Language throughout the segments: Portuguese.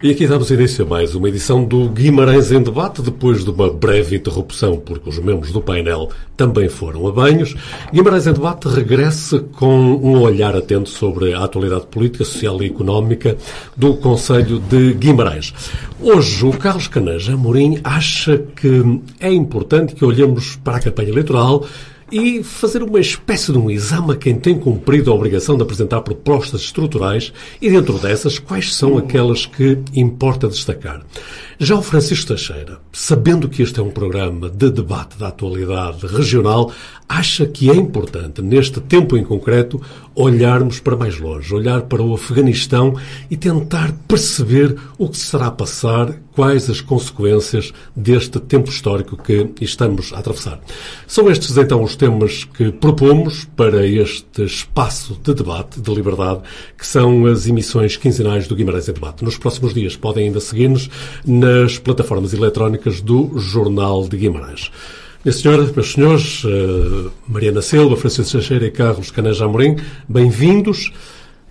E aqui damos início a mais uma edição do Guimarães em Debate, depois de uma breve interrupção, porque os membros do painel também foram a banhos. Guimarães em Debate regressa com um olhar atento sobre a atualidade política, social e económica do Conselho de Guimarães. Hoje, o Carlos Caneja Amorim acha que é importante que olhemos para a campanha eleitoral e fazer uma espécie de um exame a quem tem cumprido a obrigação de apresentar propostas estruturais e, dentro dessas, quais são aquelas que importa destacar. Já o Francisco Teixeira, sabendo que este é um programa de debate da atualidade regional, acha que é importante, neste tempo em concreto, olharmos para mais longe, olhar para o Afeganistão e tentar perceber o que se estará a passar, quais as consequências deste tempo histórico que estamos a atravessar. São estes então os temas que propomos para este espaço de debate, de liberdade, que são as emissões quinzenais do Guimarães em Debate. Nos próximos dias podem ainda seguir-nos nas plataformas eletrónicas do Jornal de Guimarães. Minha senhora, meus senhores, uh, Mariana Silva, Francisco Teixeira e Carlos Caneja Amorim, bem-vindos.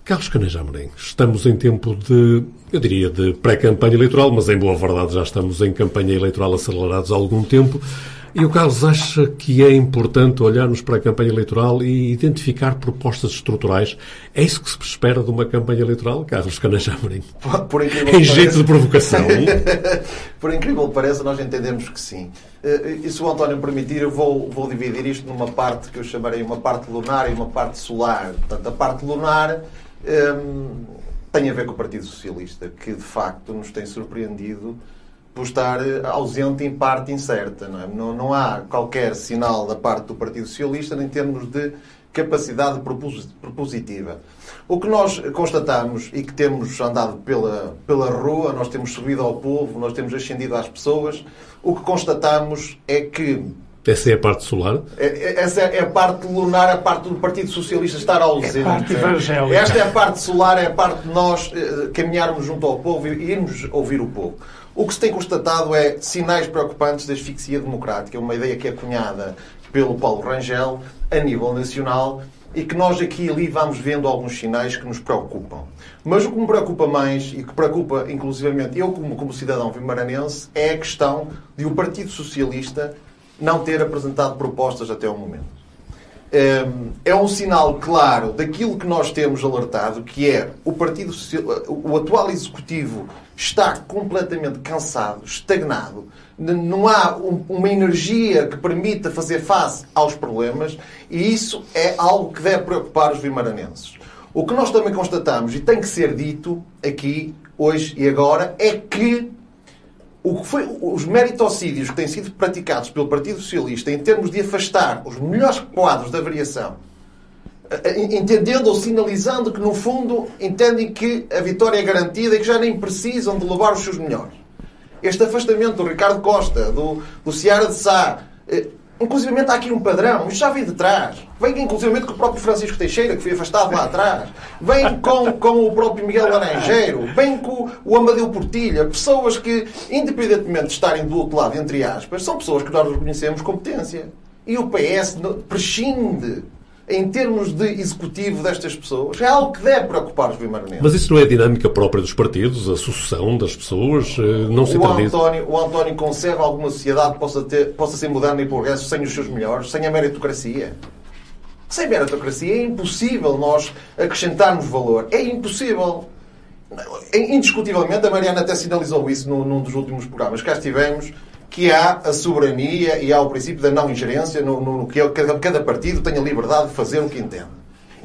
Carlos Caneja Amorim, estamos em tempo de, eu diria, de pré-campanha eleitoral, mas em boa verdade já estamos em campanha eleitoral acelerados há algum tempo. E o Carlos acha que é importante olharmos para a campanha eleitoral e identificar propostas estruturais. É isso que se espera de uma campanha eleitoral, Carlos Caneja Amorim? Por incrível em jeito de provocação. Por incrível que pareça, nós entendemos que sim. Eh, e se o António permitir, eu vou, vou dividir isto numa parte que eu chamarei uma parte lunar e uma parte solar. Portanto, a parte lunar hum, tem a ver com o Partido Socialista, que de facto nos tem surpreendido por estar eh, ausente em parte incerta. Não, é? não, não, há qualquer sinal da parte do Partido Socialista em termos de capacidade propositiva. O que nós constatamos e que temos andado pela, pela rua, nós temos subido ao povo, nós temos ascendido às pessoas, o que constatamos é que essa é a parte solar? É, é, essa é a parte lunar, a parte do Partido Socialista estar ausente. É a parte evangélica. Esta é a parte solar, é a parte de nós eh, caminharmos junto ao povo e irmos ouvir o povo. O que se tem constatado é sinais preocupantes de asfixia democrática, uma ideia que é cunhada pelo Paulo Rangel a nível nacional e que nós aqui e ali vamos vendo alguns sinais que nos preocupam. Mas o que me preocupa mais e que preocupa inclusivamente eu como, como cidadão vimaranense é a questão de o Partido Socialista não ter apresentado propostas até o momento. Ehm, é um sinal claro daquilo que nós temos alertado, que é o Partido o atual Executivo está completamente cansado, estagnado, não há uma energia que permita fazer face aos problemas e isso é algo que deve preocupar os vimaranenses. O que nós também constatamos, e tem que ser dito aqui, hoje e agora, é que o que foi, os meritocídios que têm sido praticados pelo Partido Socialista em termos de afastar os melhores quadros da variação, eh, eh, entendendo ou sinalizando que, no fundo, entendem que a vitória é garantida e que já nem precisam de levar os seus melhores. Este afastamento do Ricardo Costa, do, do Ciara de Sá, eh, Inclusive há aqui um padrão, isto já vem de trás. Vem inclusive com o próprio Francisco Teixeira, que foi afastado lá atrás. Vem com, com o próprio Miguel Laranjeiro. Vem com o Amadeu Portilha. Pessoas que, independentemente de estarem do outro lado, entre aspas, são pessoas que nós reconhecemos competência. E o PS prescinde em termos de executivo destas pessoas, é algo que deve preocupar os vimaranenses. Mas isso não é a dinâmica própria dos partidos, a sucessão das pessoas? Eh, não se o António, o António concebe alguma sociedade que possa, ter, possa ser moderna e progresso sem os seus melhores, sem a meritocracia? Sem meritocracia é impossível nós acrescentarmos valor. É impossível. Indiscutivelmente, a Mariana até sinalizou isso num, num dos últimos programas. Cá estivemos que há a soberania e há o princípio da não ingerência no, no, no que cada, cada partido tem a liberdade de fazer o que entende.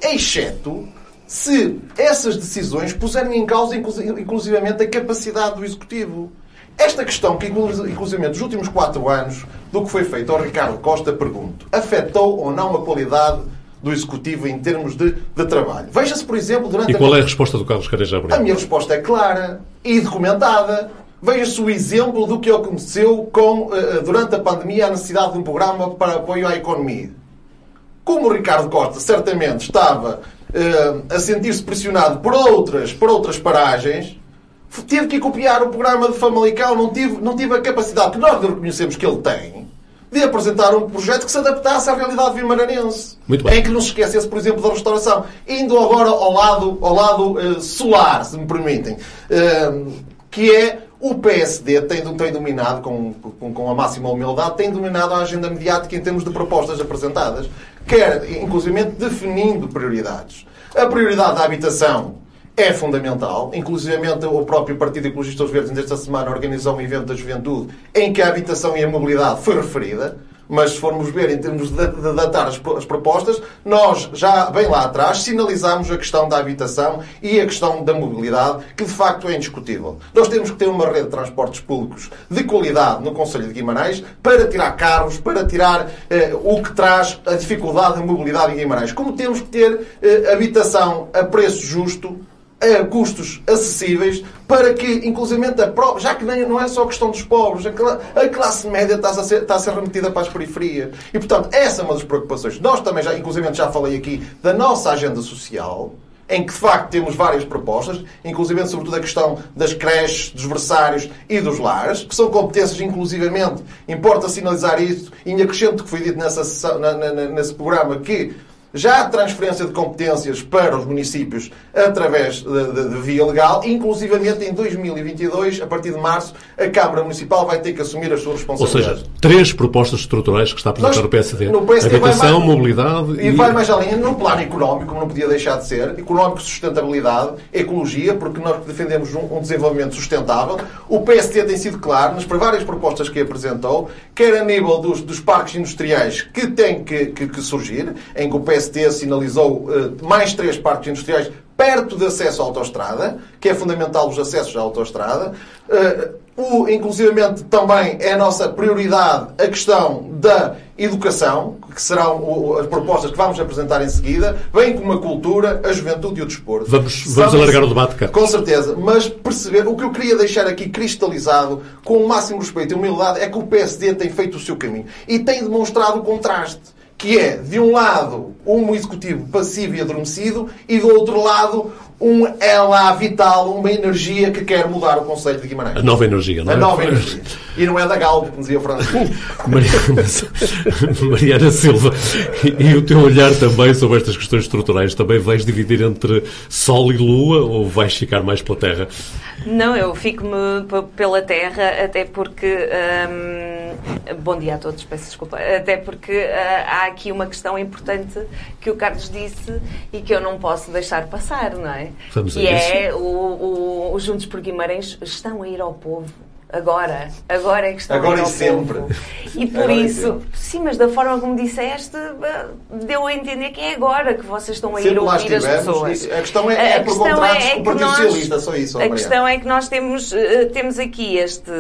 Exceto se essas decisões puserem em causa, inclusivamente, a capacidade do Executivo. Esta questão, que inclusivamente nos últimos quatro anos, do que foi feito ao Ricardo Costa, pergunto, afetou ou não a qualidade do Executivo em termos de, de trabalho? Veja-se, por exemplo, durante... E qual a... é a resposta do Carlos Careja A minha resposta é clara e documentada. Veja-se o exemplo do que aconteceu com, eh, durante a pandemia, a necessidade de um programa para apoio à economia. Como o Ricardo Costa certamente estava uh, a sentir-se pressionado por outras, por outras paragens, teve que copiar o programa de Famalicão, não tive, não tive a capacidade que nós reconhecemos que ele tem de apresentar um projeto que se adaptasse à realidade vimaranense. Muito bem. Em que não se esquecesse, por exemplo, da restauração. Indo agora ao lado, ao lado uh, solar, se me permitem. Uh, que é o PSD tem, tem dominado, com, com, com, a máxima humildade, tem dominado a agenda mediática em termos de propostas apresentadas, quer, inclusive, definindo prioridades. A prioridade da habitação é fundamental. Inclusive, o próprio Partido Ecologista dos Verdes, nesta semana, organizou um evento da juventude em que a habitação e a mobilidade foi referida. Mas se formos ver em termos de, de datar as, as, propostas, nós já bem lá atrás sinalizamos a questão da habitação e a questão da mobilidade, que de facto é indiscutível. Nós temos que ter uma rede de transportes públicos de qualidade no Conselho de Guimarães para tirar carros, para tirar eh, o que traz a dificuldade da mobilidade em Guimarães. Como temos que ter eh, habitação a preço justo a custos acessíveis para que, inclusive, a já que não é só questão dos pobres, a classe média está a, ser, está a ser remetida para as periferias. E, portanto, essa é uma das preocupações. Nós também, já, inclusive, já falei aqui da nossa agenda social, em que de facto temos várias propostas, inclusive sobretudo a questão das creches, dos versários e dos lares, que são competências, inclusivamente, importa sinalizar isso, e acrescento que foi dito nessa, nesse programa, que já há transferência de competências para os municípios através de, de, de, via legal, inclusivamente em 2022, a partir de março, a Câmara Municipal vai ter que assumir as suas responsabilidades. Ou seja, três propostas estruturais que está a apresentar Nós, o PSD. No PSD Habitação, mais, mobilidade e... E vai mais além, no plano económico, como não podia deixar de ser, económico, sustentabilidade, ecologia, porque nós defendemos um, um desenvolvimento sustentável. O PSD tem sido claro nas várias propostas que apresentou, quer a nível dos, dos parques industriais que têm que, que, que surgir, em que o PSD PST sinalizou uh, mais três parques industriais perto de acesso à autoestrada, que é fundamental os acessos à autoestrada. Uh, o, inclusivamente também é a nossa prioridade a questão da educação, que serão as propostas que vamos apresentar em seguida, bem como a cultura, a juventude e o desporto. Vamos, vamos alargar o debate, cá. Com certeza, mas perceber, o que eu queria deixar aqui cristalizado, com o máximo respeito e humildade, é que o PSD tem feito o seu caminho e tem demonstrado o contraste que é, de um lado, um executivo passivo e adormecido e, do outro lado, um ela vital, uma energia que quer mudar o Conselho de Guimarães. A nova energia, não é? A nova energia. E não é da Galp, como dizia o Francisco. Mariana, Mariana Silva, e o teu olhar também sobre estas questões estruturais, também vais dividir entre Sol e Lua ou vais ficar mais pela Terra? Não, eu fico-me pela Terra, até porque. Hum, bom dia a todos, peço desculpa. Até porque uh, há aqui uma questão importante que o Carlos disse e que eu não posso deixar passar, não é? Vamos que é o, o, o Juntos por Guimarães estão a ir ao povo Agora, agora é que estão Agora e sempre. E por agora isso, sim, mas da forma como disseste, deu a entender que é agora que vocês estão a ir ouvir as pessoas. A questão é, é por contratos é, é Partido nós, só isso. A questão é que nós temos, eh, temos aqui este,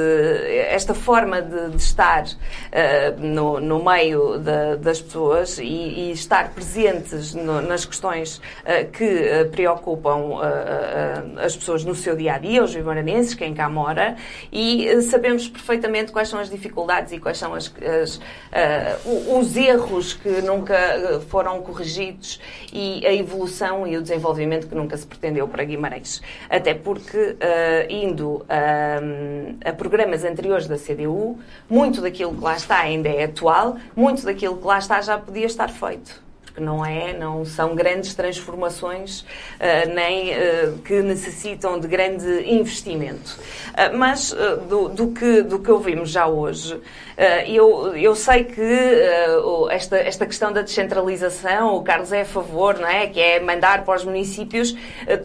esta forma de, de estar uh, no, no meio de, das pessoas e, e, estar presentes no, nas questões uh, que preocupam uh, as pessoas no seu dia a dia, os vimaranenses, quem cá mora, e sabemos perfeitamente quais são as dificuldades e quais são as, as, uh, os erros que nunca eh, foram corrigidos e a evolução e o desenvolvimento que nunca se pretendeu para Guimarães. Até porque, uh, indo a programas anteriores da CDU, muito daquilo que lá está ainda é atual, muito daquilo que lá está já podia estar feito porque não é, não são grandes transformações uh, nem uh, que necessitam de grande investimento. Uh, mas do, do, que, do que ouvimos já hoje, eu, eu sei que esta, esta questão da descentralização, o Carlos é a favor, não é? Que é mandar para os municípios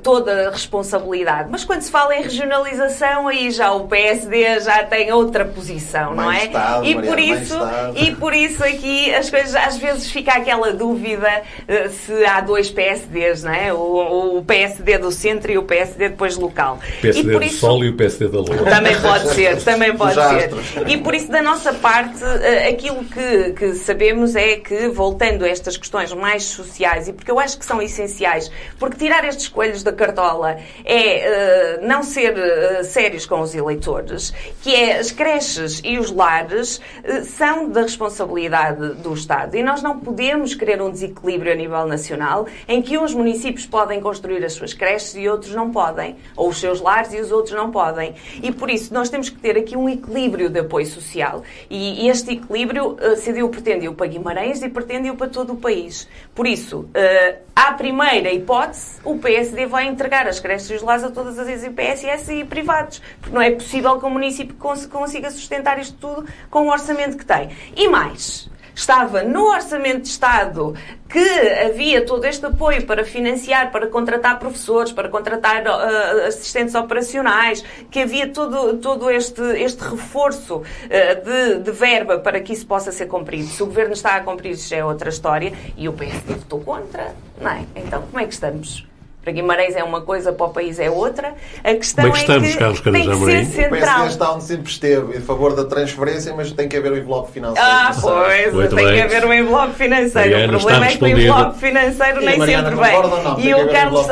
toda a responsabilidade. Mas quando se fala em regionalização, aí já o PSD já tem outra posição, não é? E, por isso, e por isso aqui as coisas às vezes fica aquela dúvida dúvida eh, se há dois PSDs, não é? O, o, PSD do centro e o PSD depois local. O PSD do isso, Sol e o PSD da Lua. Também pode ser, também pode ser. E por isso, da nossa parte, eh, aquilo que, que sabemos é que, voltando a estas questões mais sociais, e porque eu acho que são essenciais, porque tirar estes coelhos da cartola é uh, não ser uh, sérios com os eleitores, que é as creches e os lares uh, são da responsabilidade do Estado. E nós não podemos querer um desequilíbrio desequilíbrio a nível nacional, em que uns municípios podem construir as suas creches e outros não podem, ou os seus lares e os outros não podem. E por isso nós temos que ter aqui um equilíbrio de apoio social. E este equilíbrio uh, CDU pretende-o para Guimarães e pretende-o para todo o país. Por isso, uh, à primeira hipótese, o PSD vai entregar as creches e os lares a todas as IPSS e privados, porque não é possível que o município consiga sustentar isto tudo com o orçamento que tem. E mais, estava no Orçamento de Estado que havia todo este apoio para financiar, para contratar professores, para contratar uh, assistentes operacionais, que havia todo, todo este, este reforço uh, de, de, verba para que isso possa ser cumprido. Se o Governo está a cumprir isso já é outra história e o PSD votou contra, não é? Então como é que estamos? Para Guimarães é uma coisa, para o país é outra. A questão é que estamos, é que Carlos tem que ser central. O PSD está onde sempre esteve, em favor da transferência, mas tem que haver o um envelope financeiro. Ah, pois, Muito tem bem. que haver um envelope financeiro. Mariana, o problema é que o envelope financeiro nem sempre vem. Não, e o Carlos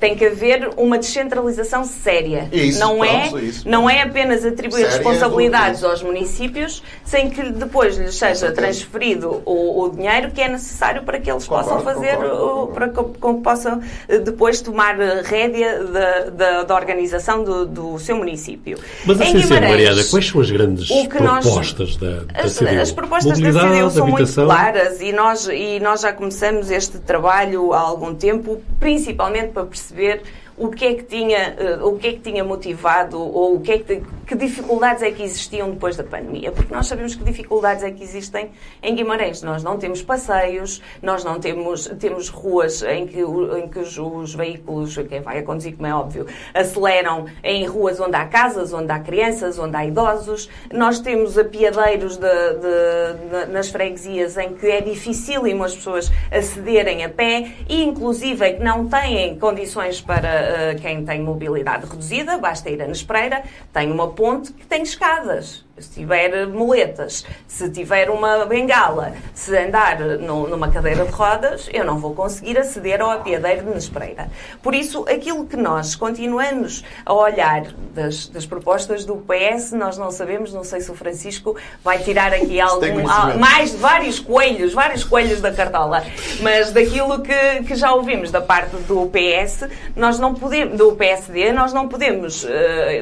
tem que haver uma descentralização séria. Isso, não, pronto, é, isso. não é apenas atribuir Séria, responsabilidades aos municípios sem que depois lhes seja transferido o, o, dinheiro que é necessário para que eles concordo, possam fazer, concordo, concordo. para que possam eh, depois tomar rédea da, da, da organização do, do, seu município. Mas assim sendo, Mariana, quais são as grandes propostas nós, da, da as, CDU? As propostas da CDU são muito claras e nós, e nós já começamos este trabalho há algum tempo, principalmente para perceber o que é que tinha, uh, o que é que tinha motivado ou o que é que, que dificuldades é que existiam depois da pandemia, porque nós sabemos que dificuldades é que existem em Guimarães. Nós não temos passeios, nós não temos temos ruas em que, em que os, os veículos, quem vai a conduzir, como é óbvio, aceleram em ruas onde há casas, onde há crianças, onde há idosos. Nós temos apiadeiros de, de, de, nas freguesias em que é dificílimo as pessoas acederem a pé e, inclusive, que não têm condições para quem tem mobilidade reduzida, basta ir a Nespreira, tem uma ponte que tem escadas se tiver moletas, se tiver uma bengala, se andar no, numa cadeira de rodas, eu não vou conseguir aceder ao apiadeiro de Nespreira. Por isso, aquilo que nós continuamos a olhar das, das, propostas do PS, nós não sabemos, não sei se o Francisco vai tirar aqui algum, mais de vários coelhos, vários coelhos da cartola, mas daquilo que, que já ouvimos da parte do PS, nós não podemos, do PSD, nós não podemos, uh,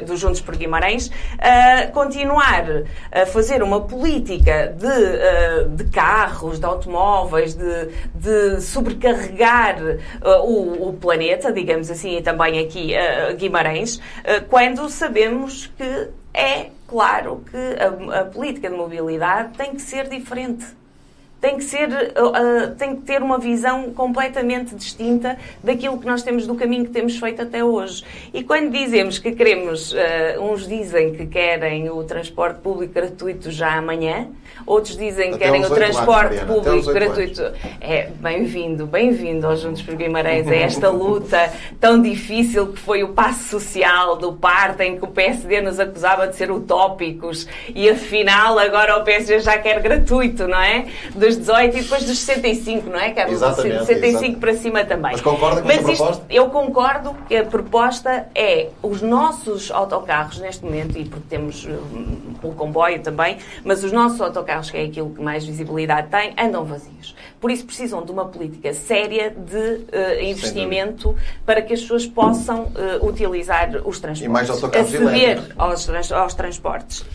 do Juntos por Guimarães, uh, continuar a fazer uma política de, uh, de carros, de automóveis, de, de sobrecarregar uh, o, o, planeta, digamos assim, e também aqui uh, Guimarães, quando sabemos que é claro que a, a política de mobilidade tem que ser diferente tem que ser, uh, tem que ter uma visão completamente distinta daquilo que nós temos do caminho que temos feito até hoje. E quando dizemos que queremos, uh, uns dizem que querem o transporte público gratuito já amanhã, outros dizem que querem o transporte anos, público gratuito. É bem-vindo, bem-vindo aos Juntos por Guimarães a esta luta tão difícil que foi o passo social do parte em que o PSD nos acusava de ser utópicos e afinal agora o PSD já quer gratuito, não é? Dos dos 18 e depois dos 65, não é, Carlos? Exatamente. 65 exatamente. para cima também. Mas concorda com Mas esta isto, proposta? Eu concordo que a proposta é os nossos autocarros neste momento, e porque temos um, o comboio também, mas os nossos autocarros, que é aquilo que mais visibilidade tem, andam vazios. Por isso precisam de uma política séria de uh, investimento para que as pessoas possam uh, utilizar os transportes. E mais autocarros aceder aos, aos transportes.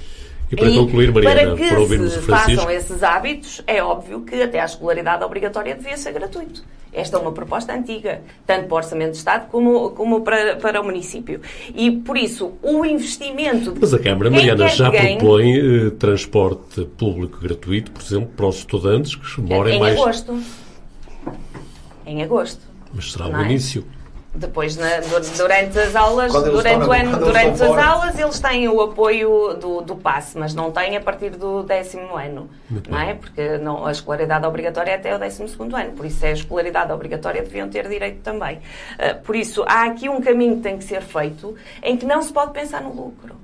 E para concluir, Mariana, para que para ouvirmos se o Francisco... façam esses hábitos, é óbvio que até a escolaridade obrigatória devia ser gratuito. Esta é uma proposta antiga, tanto para o Orçamento de Estado como, como para, para o município. E, por isso, o investimento... Mas a Câmara, Mariana, já propõe eh, transporte público gratuito, por exemplo, para os estudantes que moram em mais... Em agosto. Em agosto. Mas será o é? início. Depois, na, durante as aulas, durante, o ano, durante as aulas, eles têm o apoio do, do passe, mas não têm a partir do décimo ano. Muito não bem. é? Porque não, a escolaridade obrigatória é até o décimo segundo ano. Por isso, é a escolaridade obrigatória deviam ter direito também. Ah, por isso, há aqui um caminho que tem que ser feito em que não se pode pensar no lucro.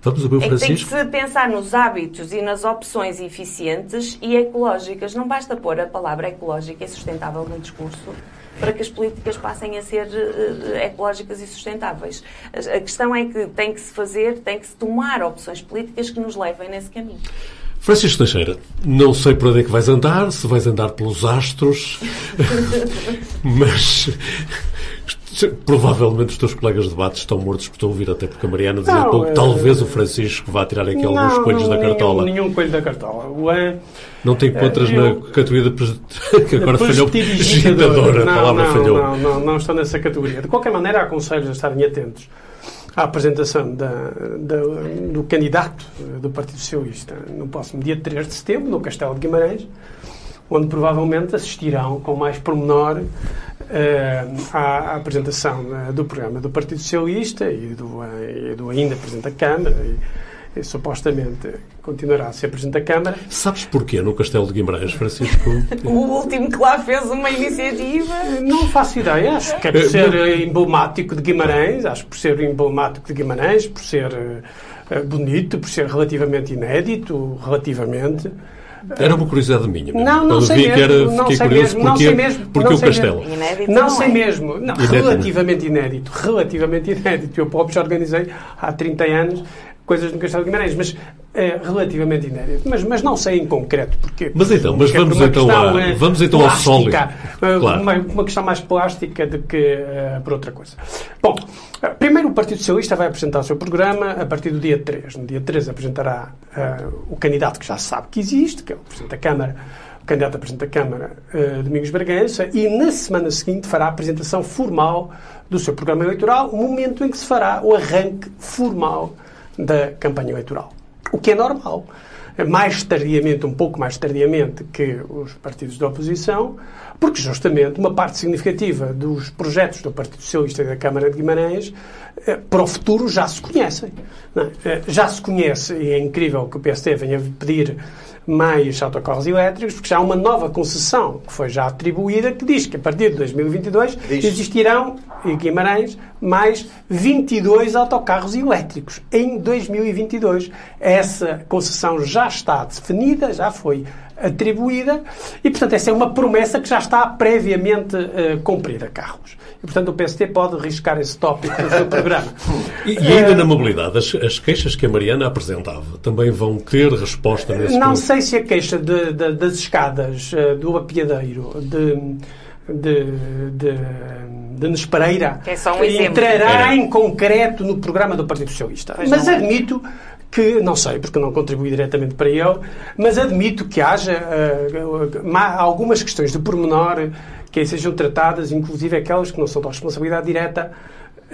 Vamos ouvir o É que tem que Francisco? se pensar nos hábitos e nas opções eficientes e ecológicas. Não basta pôr a palavra ecológica e sustentável no discurso para que as políticas passem a ser eh, ecológicas e sustentáveis. A questão é que tem que se fazer, tem que se tomar opções políticas que nos levem nesse caminho. Francisco Teixeira, não sei por onde é que vais andar, se vais andar pelos astros, mas provavelmente os teus colegas de debate estão mortos por te ouvir, até porque a Mariana dizia não, pouco, é... talvez o Francisco vá tirar aqui não, alguns coelhos da cartola. Nenhum, nenhum coelho da cartola. O, é, não te encontras eu, na categoria de que agora falhou agitadora, a palavra não, falhou. Não, não, não estou nessa categoria. De qualquer maneira, aconselho a estarem atentos à apresentação da, da, do candidato do Partido Socialista no próximo dia 3 de setembro, no Castelo de Guimarães, onde provavelmente assistirão com mais pormenor uh, à, à, apresentação uh, do programa do Partido Socialista e do, uh, e do ainda Presidente da Câmara. E, supostamente continuará a ser Presidente da Câmara. Sabes porquê no Castelo de Guimarães, Francisco? o último que lá fez uma iniciativa? Não faço ideia. Acho que é por ser emblemático de Guimarães, acho que por ser emblemático de Guimarães, por ser uh, bonito, por ser relativamente inédito, relativamente. Era uma curiosidade minha. Mesmo. Não, não sei mesmo. Era, não sei mesmo. Porque, não sei mesmo. Porque não o Castelo. Mesmo. Inédito não, não sei é. mesmo. Não, relativamente inédito. Relativamente inédito. Eu próprio já organizei há 30 anos coisas no Castelo de Guimarães, mas é relativamente inédito. Mas, mas não sei em concreto porque. Mas então, mas vamos então, a, vamos então ao sólido. Claro. Uma, uma, questão mais plástica do que uh, por outra coisa. Bom, primeiro o Partido Socialista vai apresentar o seu programa a partir do dia 3. No dia 3 apresentará uh, o candidato que já sabe que existe, que é o Presidente da Câmara, o candidato a Presidente da Câmara, uh, Domingos Bragança, e na semana seguinte fará a apresentação formal do seu programa eleitoral, o momento em que se fará o arranque formal da campanha eleitoral. O que é normal. Mais tardiamente, um pouco mais tardiamente que os partidos da oposição, porque justamente uma parte significativa dos projetos do Partido Socialista e da Câmara de Guimarães eh, para o futuro já se conhecem. É? Já se conhece, e é incrível que o PSD venha pedir mais autocarros elétricos, porque já há uma nova concessão que foi já atribuída que diz que a partir de 2022 diz. existirão em Guimarães mais 22 autocarros elétricos em 2022. Essa concessão já está definida, já foi atribuída e, portanto, essa é uma promessa que já está previamente uh, cumprida, Carlos. E, portanto, o PST pode riscar esse tópico no seu programa. e, e, ainda uh, na mobilidade, as, as, queixas que a Mariana apresentava também vão ter resposta nesse Não sei se a queixa de, de, das escadas uh, do apiadeiro de, de, de, de Nespereira é um entrará em concreto no programa do Partido Socialista. Pois Mas é. admito que, não sei, porque não contribui diretamente para ele, mas admito que haja uh, algumas questões de pormenor que sejam tratadas, inclusive aquelas que não são da responsabilidade direta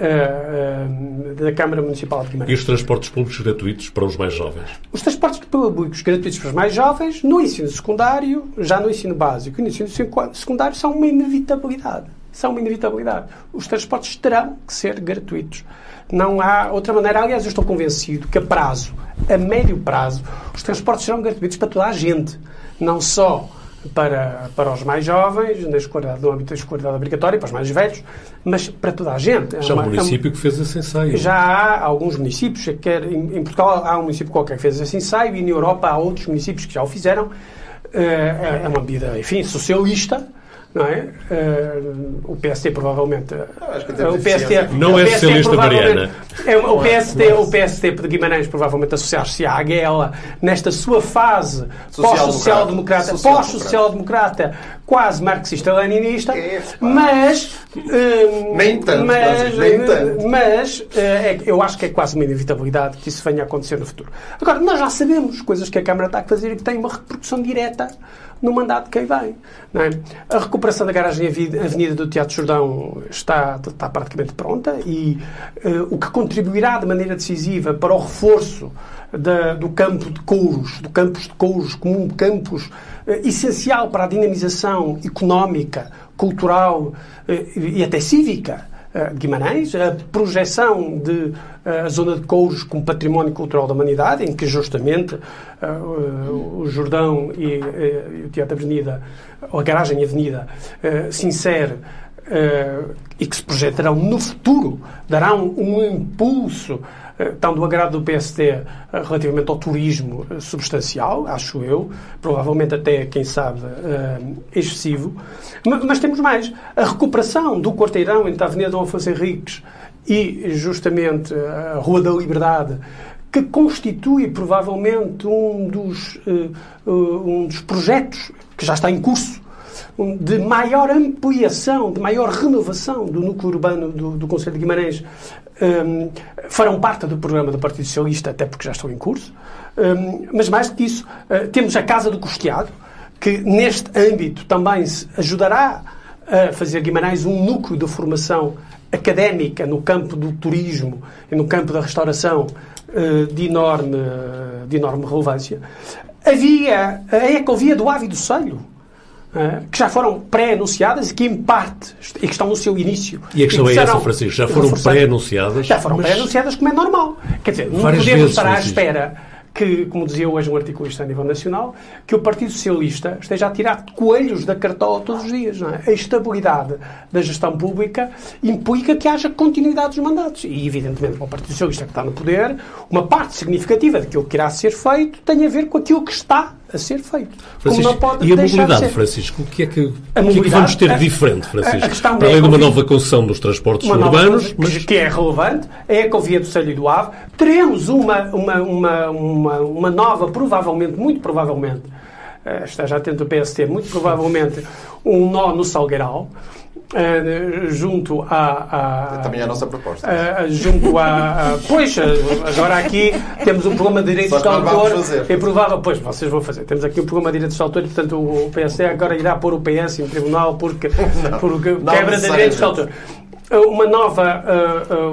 uh, uh, da Câmara Municipal de Guimarães. E os transportes públicos gratuitos para os mais jovens? Os transportes públicos gratuitos para os mais jovens, no ensino secundário, já no ensino básico e no ensino secundário, são uma inevitabilidade. São uma inevitabilidade. Os transportes terão que ser gratuitos. Não há outra maneira. Aliás, eu estou convencido que a prazo, a médio prazo, os transportes serão gratuitos para toda a gente. Não só para, para os mais jovens, na escolaridade, no âmbito da escolaridade obrigatória, para os mais velhos, mas para toda a gente. Já há um município é que fez esse ensaio. Já há alguns municípios, quer, em, em, Portugal há um município qualquer que fez esse ensaio e na Europa há outros municípios que já o fizeram. É, é uma medida, enfim, socialista, não é? Uh, o PSD provavelmente. Uh, o PSD, não é socialista Mariana. É, o, PSD, o PSD de Guimarães provavelmente associar-se à AGELA nesta sua fase pós-social-democrata, pós-social-democrata, quase marxista-leninista, é, mas. Uh, nem tanto, mas, nem tanto. mas é, eu acho que é quase uma inevitabilidade que isso venha a acontecer no futuro. Agora, nós já sabemos coisas que a Câmara está a fazer e que têm uma repercussão direta no mandato de quem vem. É? A recuperação da garagem Avenida do Teatro Jordão está, está praticamente pronta e uh, o que contribuirá de maneira decisiva para o reforço da, do campo de couros, do campus de couros como um campus uh, essencial para a dinamização económica, cultural uh, e até cívica de Guimarães, a projeção de a zona de Couros como património cultural da humanidade, em que justamente o Jordão e, o Teatro Avenida, ou a Garagem Avenida, se insere e que se projetarão no futuro, darão um impulso tão do agrado do PSD relativamente ao turismo substancial, acho eu, provavelmente até, quem sabe, excessivo. Mas temos mais. A recuperação do quarteirão entre a Avenida Dom Afonso Henriques e justamente a Rua da Liberdade, que constitui provavelmente um dos, um dos projetos que já está em curso de maior ampliação, de maior renovação do núcleo urbano do, do Conselho de Guimarães um, farão parte do programa do Partido Socialista, até porque já estão em curso. Um, mas mais do que isso, uh, temos a Casa do Costeado, que neste âmbito também se ajudará a fazer Guimarães um núcleo de formação académica no campo do turismo e no campo da restauração uh, de, enorme, de enorme relevância. Havia a ecovia do Ave do Selho, uh, que já foram pré-anunciadas e que, em parte, e que estão no seu início. E a questão é essa, Francisco, já foram pré-anunciadas? Já foram pré-anunciadas, como é normal. Quer dizer, não podemos vezes, estar à espera que, como dizia hoje um articulista a nível nacional, que o Partido Socialista esteja a tirar coelhos da cartola todos os dias. É? A estabilidade da gestão pública implica que haja continuidade dos mandatos. E, evidentemente, para o Partido Socialista que está no poder, uma parte significativa daquilo que irá ser feito tem a ver com aquilo que está a ser feito. Francisco, e a mobilidade, Francisco, o que é que, o que, é que vamos ter de diferente, Francisco? Para além de uma nova concessão dos transportes urbanos. mas... Que é relevante, é a Ecovia do Selho e do Ave. Teremos uma, uma, uma, uma, uma nova, provavelmente, muito provavelmente, uh, esteja atento o PST, muito provavelmente, um nó no Salgueiral. Uh, junto a, a, Também é a nossa proposta. Uh, junto a, a, Pois, agora aqui temos um problema de direitos de autor. É provável. Pois, vocês vão fazer. Temos aqui um problema de direitos de autor e, portanto, o PSD agora irá pôr o PS em tribunal porque, não, porque não quebra de direitos de autor uma nova,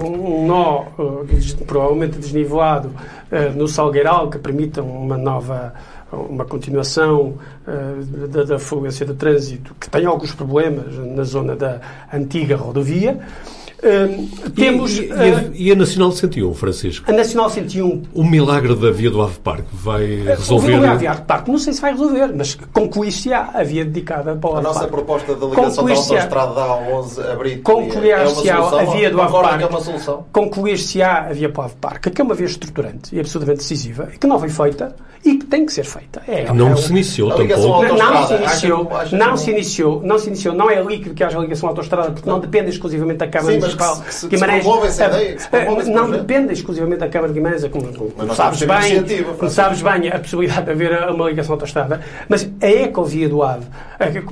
um nó provavelmente desnivelado no Salgueiral que permita uma nova uma continuação uh, da, da fluência de trânsito que tem alguns problemas na zona da antiga rodovia. Uh, temos, e, e, a, uh, e, a, Nacional 101, Francisco? A Nacional 101. O milagre da via do Ave Parque vai resolver. O milagre da Ave Parque, não sei se vai resolver, mas concluir-se-á a via dedicada para o Ave A nossa proposta de ligação da autostrada da A11 abrir concluir-se-á é a via do Ave Parque. É uma solução. Concluir-se-á a via para o Ave Parque, que é uma via estruturante e absolutamente decisiva e que não foi feita e que tem que ser feita. É, não é, se iniciou tampouco. Não, não se iniciou, não se iniciou, não se iniciou, não é líquido que haja ligação à autostrada, porque não depende exclusivamente da Câmara Sim, Municipal que se, Guimarães. Se ideia, se não depende exclusivamente da Câmara de Guimarães, é como, como sabes bem, como sabes bem a possibilidade de haver uma ligação à autostrada, mas a ecovia do AVE,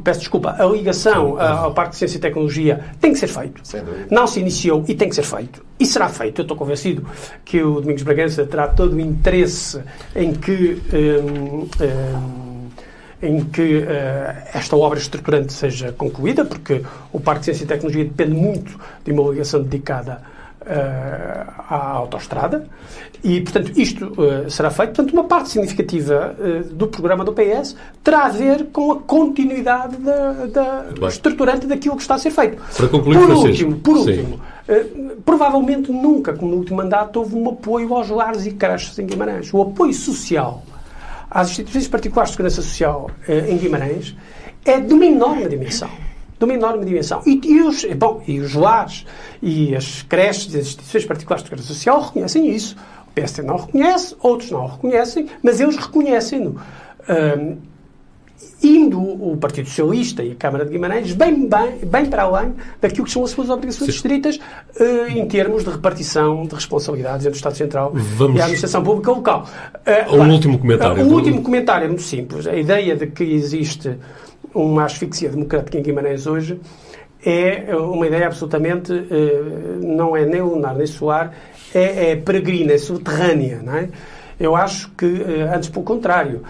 peço desculpa, a ligação ao Parque de Ciência e Tecnologia tem que ser feito. Não se iniciou e tem que ser feito. E será feito. Eu estou convencido que o Domingos Bragança terá todo o interesse em que, em que uh, esta obra estruturante seja concluída, porque o Parque de Ciência e Tecnologia depende muito de uma ligação dedicada uh, à autoestrada e, portanto, isto uh, será feito. Portanto, uma parte significativa do programa do PS terá a ver com a continuidade da, da estruturante daquilo que está a ser feito. Para concluir, por último, por último provavelmente nunca, como no último mandato, houve um apoio aos lares e creches em Guimarães. O apoio social às instituições particulares de segurança social em Guimarães é de uma enorme dimensão de uma enorme dimensão. E, e, os, bom, e os lares e as creches e as instituições particulares de segurança social reconhecem isso. O PST não reconhece, outros não reconhecem, mas eles reconhecem-no. Indo o Partido Socialista e a Câmara de Guimarães bem, bem, bem para além daquilo que são as suas obrigações estritas uh, em termos de repartição de responsabilidades entre o Estado Central Vamos... e a Administração Pública Local. Uh, um último comentário. Uh, um último comentário é muito simples. A ideia de que existe uma asfixia democrática em Guimarães hoje é uma ideia absolutamente, eh, não é nem lunar nem soar, é, é peregrina, é subterrânea, não é? Eu acho que, eh, antes pelo contrário,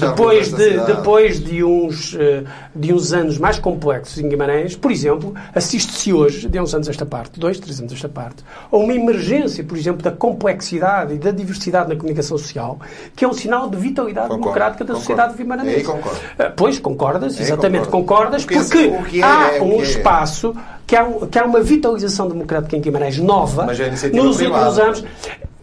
depois de, depois de uns, eh, de uns anos mais complexos em Guimarães, por exemplo, assiste-se hoje, de uns anos esta parte, dois, três anos esta parte, a uma emergência, por exemplo, da complexidade e da diversidade na comunicação social, que é um sinal de vitalidade concordo, democrática da concordo. sociedade concordo. Eh, pois, concordas, exatamente, concordas, porque, é, há é, um é. espaço que há, que há uma vitalização democrática em Guimarães nova nos últimos anos.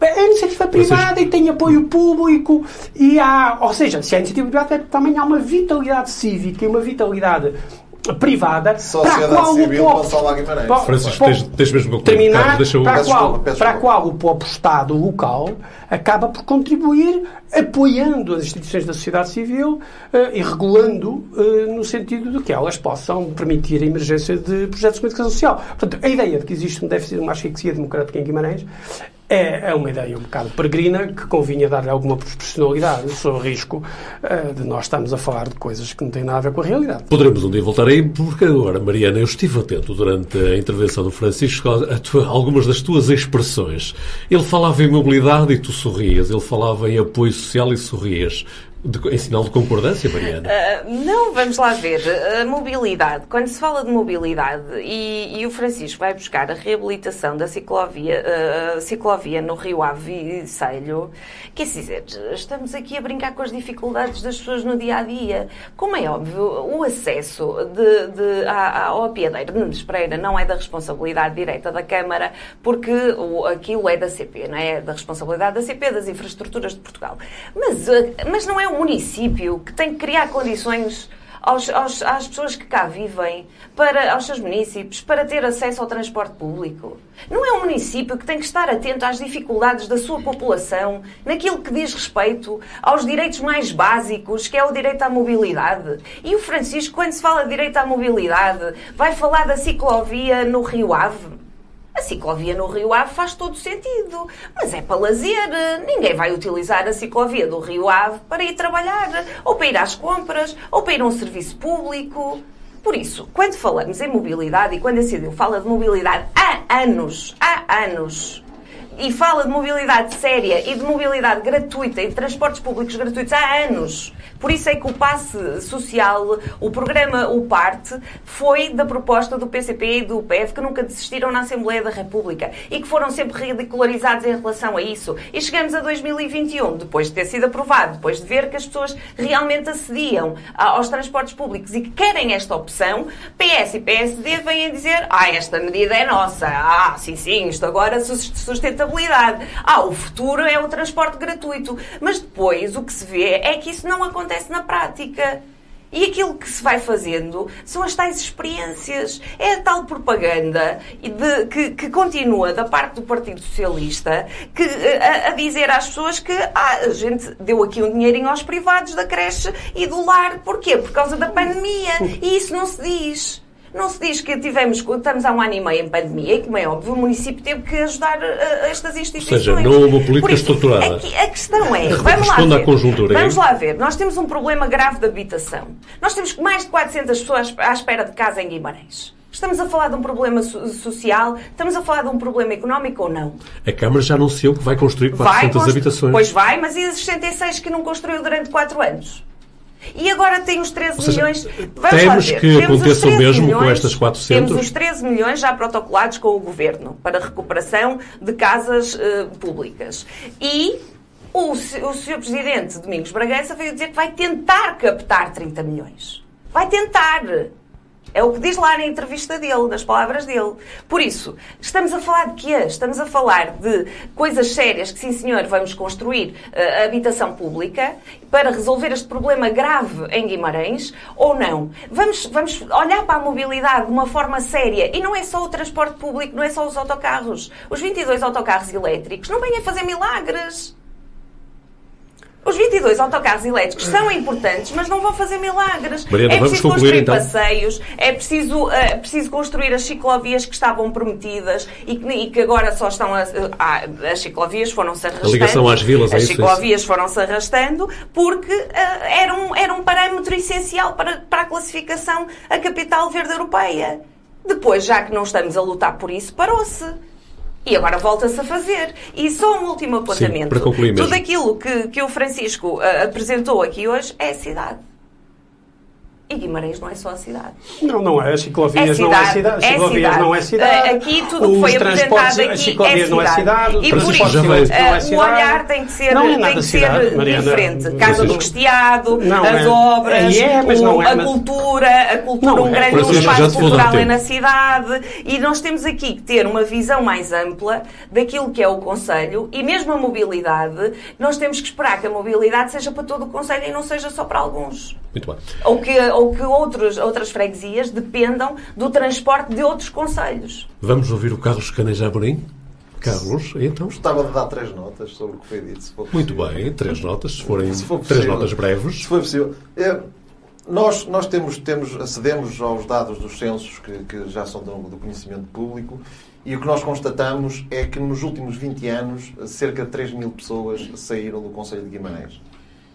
É iniciativa privada Vocês... e tem apoio público e há, ou seja, se é iniciativa privada também há uma vitalidade cívica e uma vitalidade privada Sociedade para a qual civil o próprio, Francisco, tens, tens mesmo terminar, deixa para, a qual, para a qual o próprio Estado local acaba por contribuir apoiando as instituições da sociedade civil uh, e regulando uh, no sentido de que elas possam permitir a emergência de projetos de comunicação social. Portanto, a ideia de que existe um déficit de uma asfixia democrática em Guimarães é, é uma ideia um bocado peregrina que convinha dar-lhe alguma proporcionalidade, sob o risco uh, de nós estarmos a falar de coisas que não têm nada a ver com a realidade. Poderemos um dia voltar aí, porque agora, Mariana, eu estive atento durante a intervenção do Francisco a, tua, algumas das tuas expressões. Ele falava em mobilidade e tu sorrias, ele falava em apoio social e sorrias. De, em sinal de concordância, Mariana? Uh, não, vamos lá ver. A mobilidade, quando se fala de mobilidade e, e o Francisco vai buscar a reabilitação da ciclovia, uh, ciclovia no Rio Ave e Selho, quer dizer, estamos aqui a brincar com as dificuldades das pessoas no dia a dia. Como é óbvio, o acesso de, de, à, ao apiadeiro de Nunes Pereira não é da responsabilidade direta da Câmara, porque o, aquilo é da CP, não é? da responsabilidade da CP, das infraestruturas de Portugal. Mas, mas não é o município que tem que criar condições aos, aos, às pessoas que cá vivem, para, aos seus municípios, para ter acesso ao transporte público. Não é o município que tem que estar atento às dificuldades da sua população, naquilo que diz respeito aos direitos mais básicos, que é o direito à mobilidade. E o Francisco, quando se fala de direito à mobilidade, vai falar da ciclovia no Rio Ave. A ciclovia no Rio Ave faz todo sentido, mas é para lazer. Ninguém vai utilizar a ciclovia do Rio Ave para ir trabalhar, ou para ir às compras, ou para ir a um serviço público. Por isso, quando falamos em mobilidade e quando a CDU fala de mobilidade há anos, há anos, e fala de mobilidade séria e de mobilidade gratuita e de transportes públicos gratuitos há anos. Por isso é que o passe social, o programa O Parte, foi da proposta do PCP e do PF que nunca desistiram na Assembleia da República e que foram sempre ridicularizados em relação a isso. E chegamos a 2021, depois de ter sido aprovado, depois de ver que as pessoas realmente acediam aos transportes públicos e que querem esta opção, PS e PSD vêm dizer: ah, esta medida é nossa, ah, sim, sim, isto agora sustentabilidade, ah, o futuro é o transporte gratuito. Mas depois o que se vê é que isso não acontece acontece na prática. E aquilo que se vai fazendo são as tais experiências. É a tal propaganda de, que, que, continua da parte do Partido Socialista que, a, a, dizer às pessoas que ah, a gente deu aqui um dinheirinho aos privados da creche e do lar. Porquê? Por causa da pandemia. E isso não se diz. Não se diz que tivemos, estamos há um ano e meio em pandemia e, como é óbvio, o município teve que ajudar uh, estas instituições. Ou seja, não houve política isso, estruturada. A, a, questão é, vamos lá ver. conjuntura, vamos lá ver, nós temos um problema grave de habitação. Nós temos mais de 400 pessoas à espera de casa em Guimarães. Estamos a falar de um problema social? Estamos a falar de um problema económico ou não? A Câmara já anunciou que vai construir 400 vai habitações. Pois vai, mas e as 66 que não construiu durante 4 anos? E agora tem os 13 seja, milhões. Vamos temos que temos aconteça o mesmo milhões, com estas 400? Temos os 13 milhões já protocolados com o Governo para recuperação de casas uh, públicas. E o, o Sr. Presidente Domingos Bragança veio dizer que vai tentar captar 30 milhões. Vai tentar. É o que diz lá na entrevista dele, nas palavras dele. Por isso, estamos a falar de quê? Estamos a falar de coisas sérias que, sim senhor, vamos construir uh, habitação pública para resolver este problema grave em Guimarães ou não? Vamos, vamos olhar para a mobilidade de uma forma séria e não é só o transporte público, não é só os autocarros. Os 22 autocarros elétricos não vêm a fazer milagres. Os 22 autocarros elétricos são importantes, mas não vão fazer milagres. Mariana, é preciso construir então. passeios, é preciso, é preciso construir as ciclovias que estavam prometidas e que, e que agora só estão a, a, as ciclovias foram-se arrastando. A ligação às vilas, é As é ciclovias foram-se arrastando porque uh, era, um, era um parâmetro essencial para, para a classificação a capital verde europeia. Depois, já que não estamos a lutar por isso, parou-se. E agora volta-se a fazer. E só um último apontamento. Sim, para concluir mesmo. Tudo aquilo que, que o Francisco uh, apresentou aqui hoje é a cidade. E Guimarães não é só a cidade. Não, não é. As ciclovias é não é cidade. As ciclovias é cidade. não é cidade. Aqui tudo que foi apresentado aqui as ciclovias é não é cidade. E por isso, não é cidade. o olhar tem que ser, não é tem que cidade, ser Mariana, diferente. Casa do Cristiado, não, as é. obras, é, mas não é, a cultura, a cultura, não um grande espaço cultural é na cidade. E nós temos aqui que ter uma visão mais ampla daquilo que é o Conselho e mesmo a mobilidade, nós temos que esperar que a mobilidade seja para todo o Conselho e não seja só para alguns. Muito bem. Ou que, ou que outros, outras freguesias dependam do transporte de outros conselhos. Vamos ouvir o Carlos Caneja Amorim? Carlos, então? Gostava de dar três notas sobre o que foi dito. Muito bem, três notas, se forem se três notas breves. Se for possível. É, nós, nós temos, temos, acedemos aos dados dos censos que, que já são do, do, conhecimento público e o que nós constatamos é que nos últimos 20 anos cerca de 3 mil pessoas saíram do Conselho de Guimarães.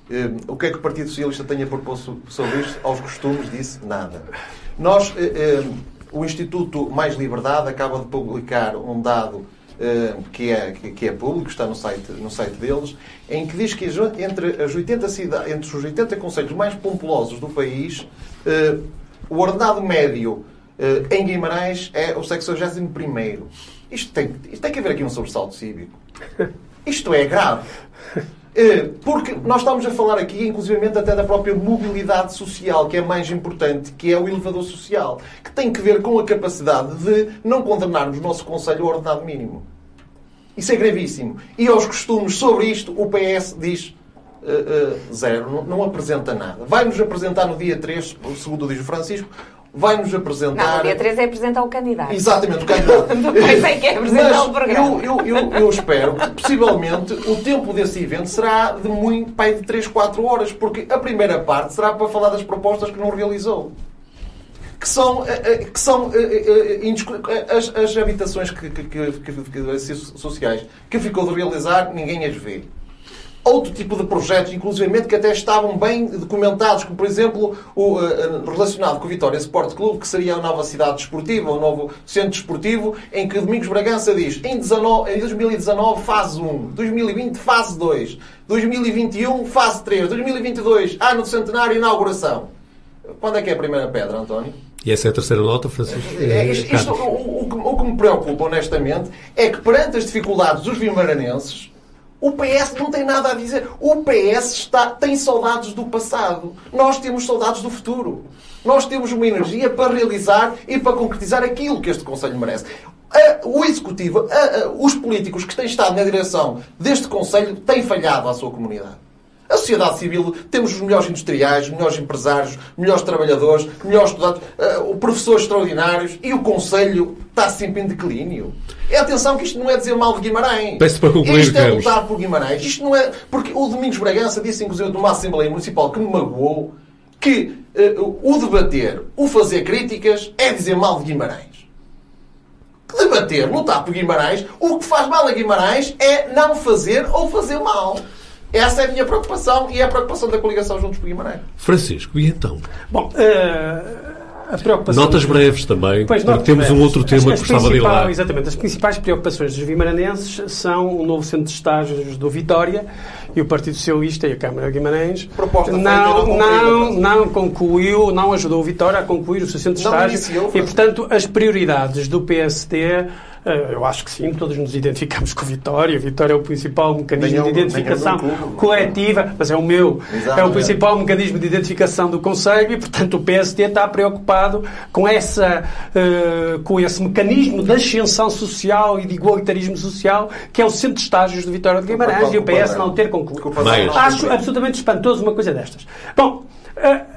Eh, o que é que o Partido Socialista tem a propor sobre isto? Aos costumes disse nada. Nós, eh, eh, o Instituto Mais Liberdade acaba de publicar um dado que é, que é público, está no site, no site deles, em que diz que entre, as 80 cidades, entre os 80 conselhos mais populosos do país, o ordenado médio em Guimarães é o 61 isto tem, isto tem que haver aqui um sobressalto cívico. Isto é grave. Eh, porque nós estamos a falar aqui, inclusivamente, até da própria mobilidade social, que é mais importante, que é o elevador social, que tem que ver com a capacidade de não condenarmos o nosso Conselho ao ordenado mínimo. Isso é gravíssimo. E aos costumes sobre isto, o PS diz uh, uh, zero, não, não, apresenta nada. Vai-nos apresentar no dia 3, segundo diz o Francisco, vai-nos apresentar. Não, o dia 3 é apresentar o candidato. Exatamente, o candidato. É que é apresentar Mas o programa. Eu, eu, eu, eu, espero que, possivelmente, o tempo desse evento será de muito, pai, de 3, 4 horas, porque a primeira parte será para falar das propostas que não realizou. Que são, eh, eh, que são eh, as, as habitações que, que, que, que, sociais que ficou de realizar, ninguém as vê outro tipo de projetos, inclusivamente, que até estavam bem documentados, como, por exemplo, o, uh, relacionado com o Vitória Sport Clube, que seria a nova cidade desportiva, o novo centro desportivo, em que Domingos Bragança diz em, 19, em 2019, fase 1, 2020, fase 2, 2021, fase 3, 2022, ano do centenário, inauguração. Quando é que é a primeira pedra, António? E essa é a terceira nota, Francisco? É, isto, isto, o, o, o, que me preocupa, honestamente, é que perante as dificuldades dos vimaranenses, o PS não tem nada a dizer. O PS está, tem saudades do passado. Nós temos saudades do futuro. Nós temos uma energia para realizar e para concretizar aquilo que este Conselho merece. O Executivo, os políticos que têm estado na direção deste Conselho têm falhado à sua comunidade. A sociedade civil, temos os melhores industriais, os melhores empresários, melhores trabalhadores, melhores estudantes, uh, professores extraordinários e o Conselho está sempre em declínio. É atenção que isto não é dizer mal de Guimarães. Peço para concluir, Isto é lutar por Guimarães. Isto não é... Porque o Domingos Bragança disse, inclusive, numa Assembleia Municipal que me magoou, que uh, o debater, o fazer críticas, é dizer mal de Guimarães. Debater, lutar por Guimarães, o que faz mal a Guimarães é não fazer ou fazer mal. Essa é a minha preocupação e é a preocupação da coligação Juntos por Guimarães. Francisco, e então? Bom, uh, a preocupação... Notas breves também, pois, porque temos breves. um outro tema que gostava de ir lá. Exatamente. As principais preocupações dos vimaranenses são o novo centro de estágios do Vitória e o Partido Socialista e a Câmara de Guimarães Proposta não, não, não, não concluiu, não ajudou o Vitória a concluir o seu centro de estágios e, portanto, as prioridades do PSD eu acho que sim, todos nos identificamos com Vitória. Vitória é o principal mecanismo de identificação coletiva, mas é o meu. Exatamente. É o principal mecanismo de identificação do Conselho e, portanto, o PSD está preocupado com, essa, uh, com esse mecanismo de ascensão social e de igualitarismo social que é o centro de estágios de Vitória de Guimarães e o PS não ter concluído. Acho absolutamente espantoso uma coisa destas. Bom,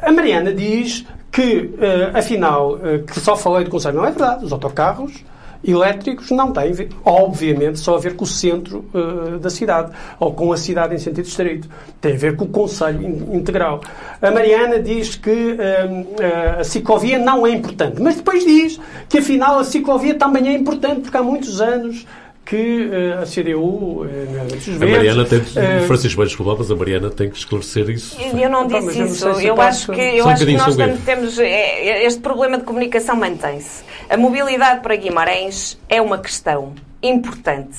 a Mariana diz que, uh, afinal, uh, que só falei do Conselho. Não é verdade. Os autocarros elétricos não têm, obviamente, só a ver com o centro uh, da cidade ou com a cidade em sentido estrito. Tem a ver com o Conselho integral. A Mariana diz que uh, a ciclovia não é importante, mas depois diz que, afinal, a ciclovia também é importante, porque há muitos anos que uh, a CDU, uh, a Mariana tem, uh, Francisco, desculpa, mas a Mariana tem que esclarecer isso. Eu não disse isso. Eu, eu acho que, eu acho que nós temos, é, este problema de comunicação mantém-se. A mobilidade para Guimarães é uma questão importante.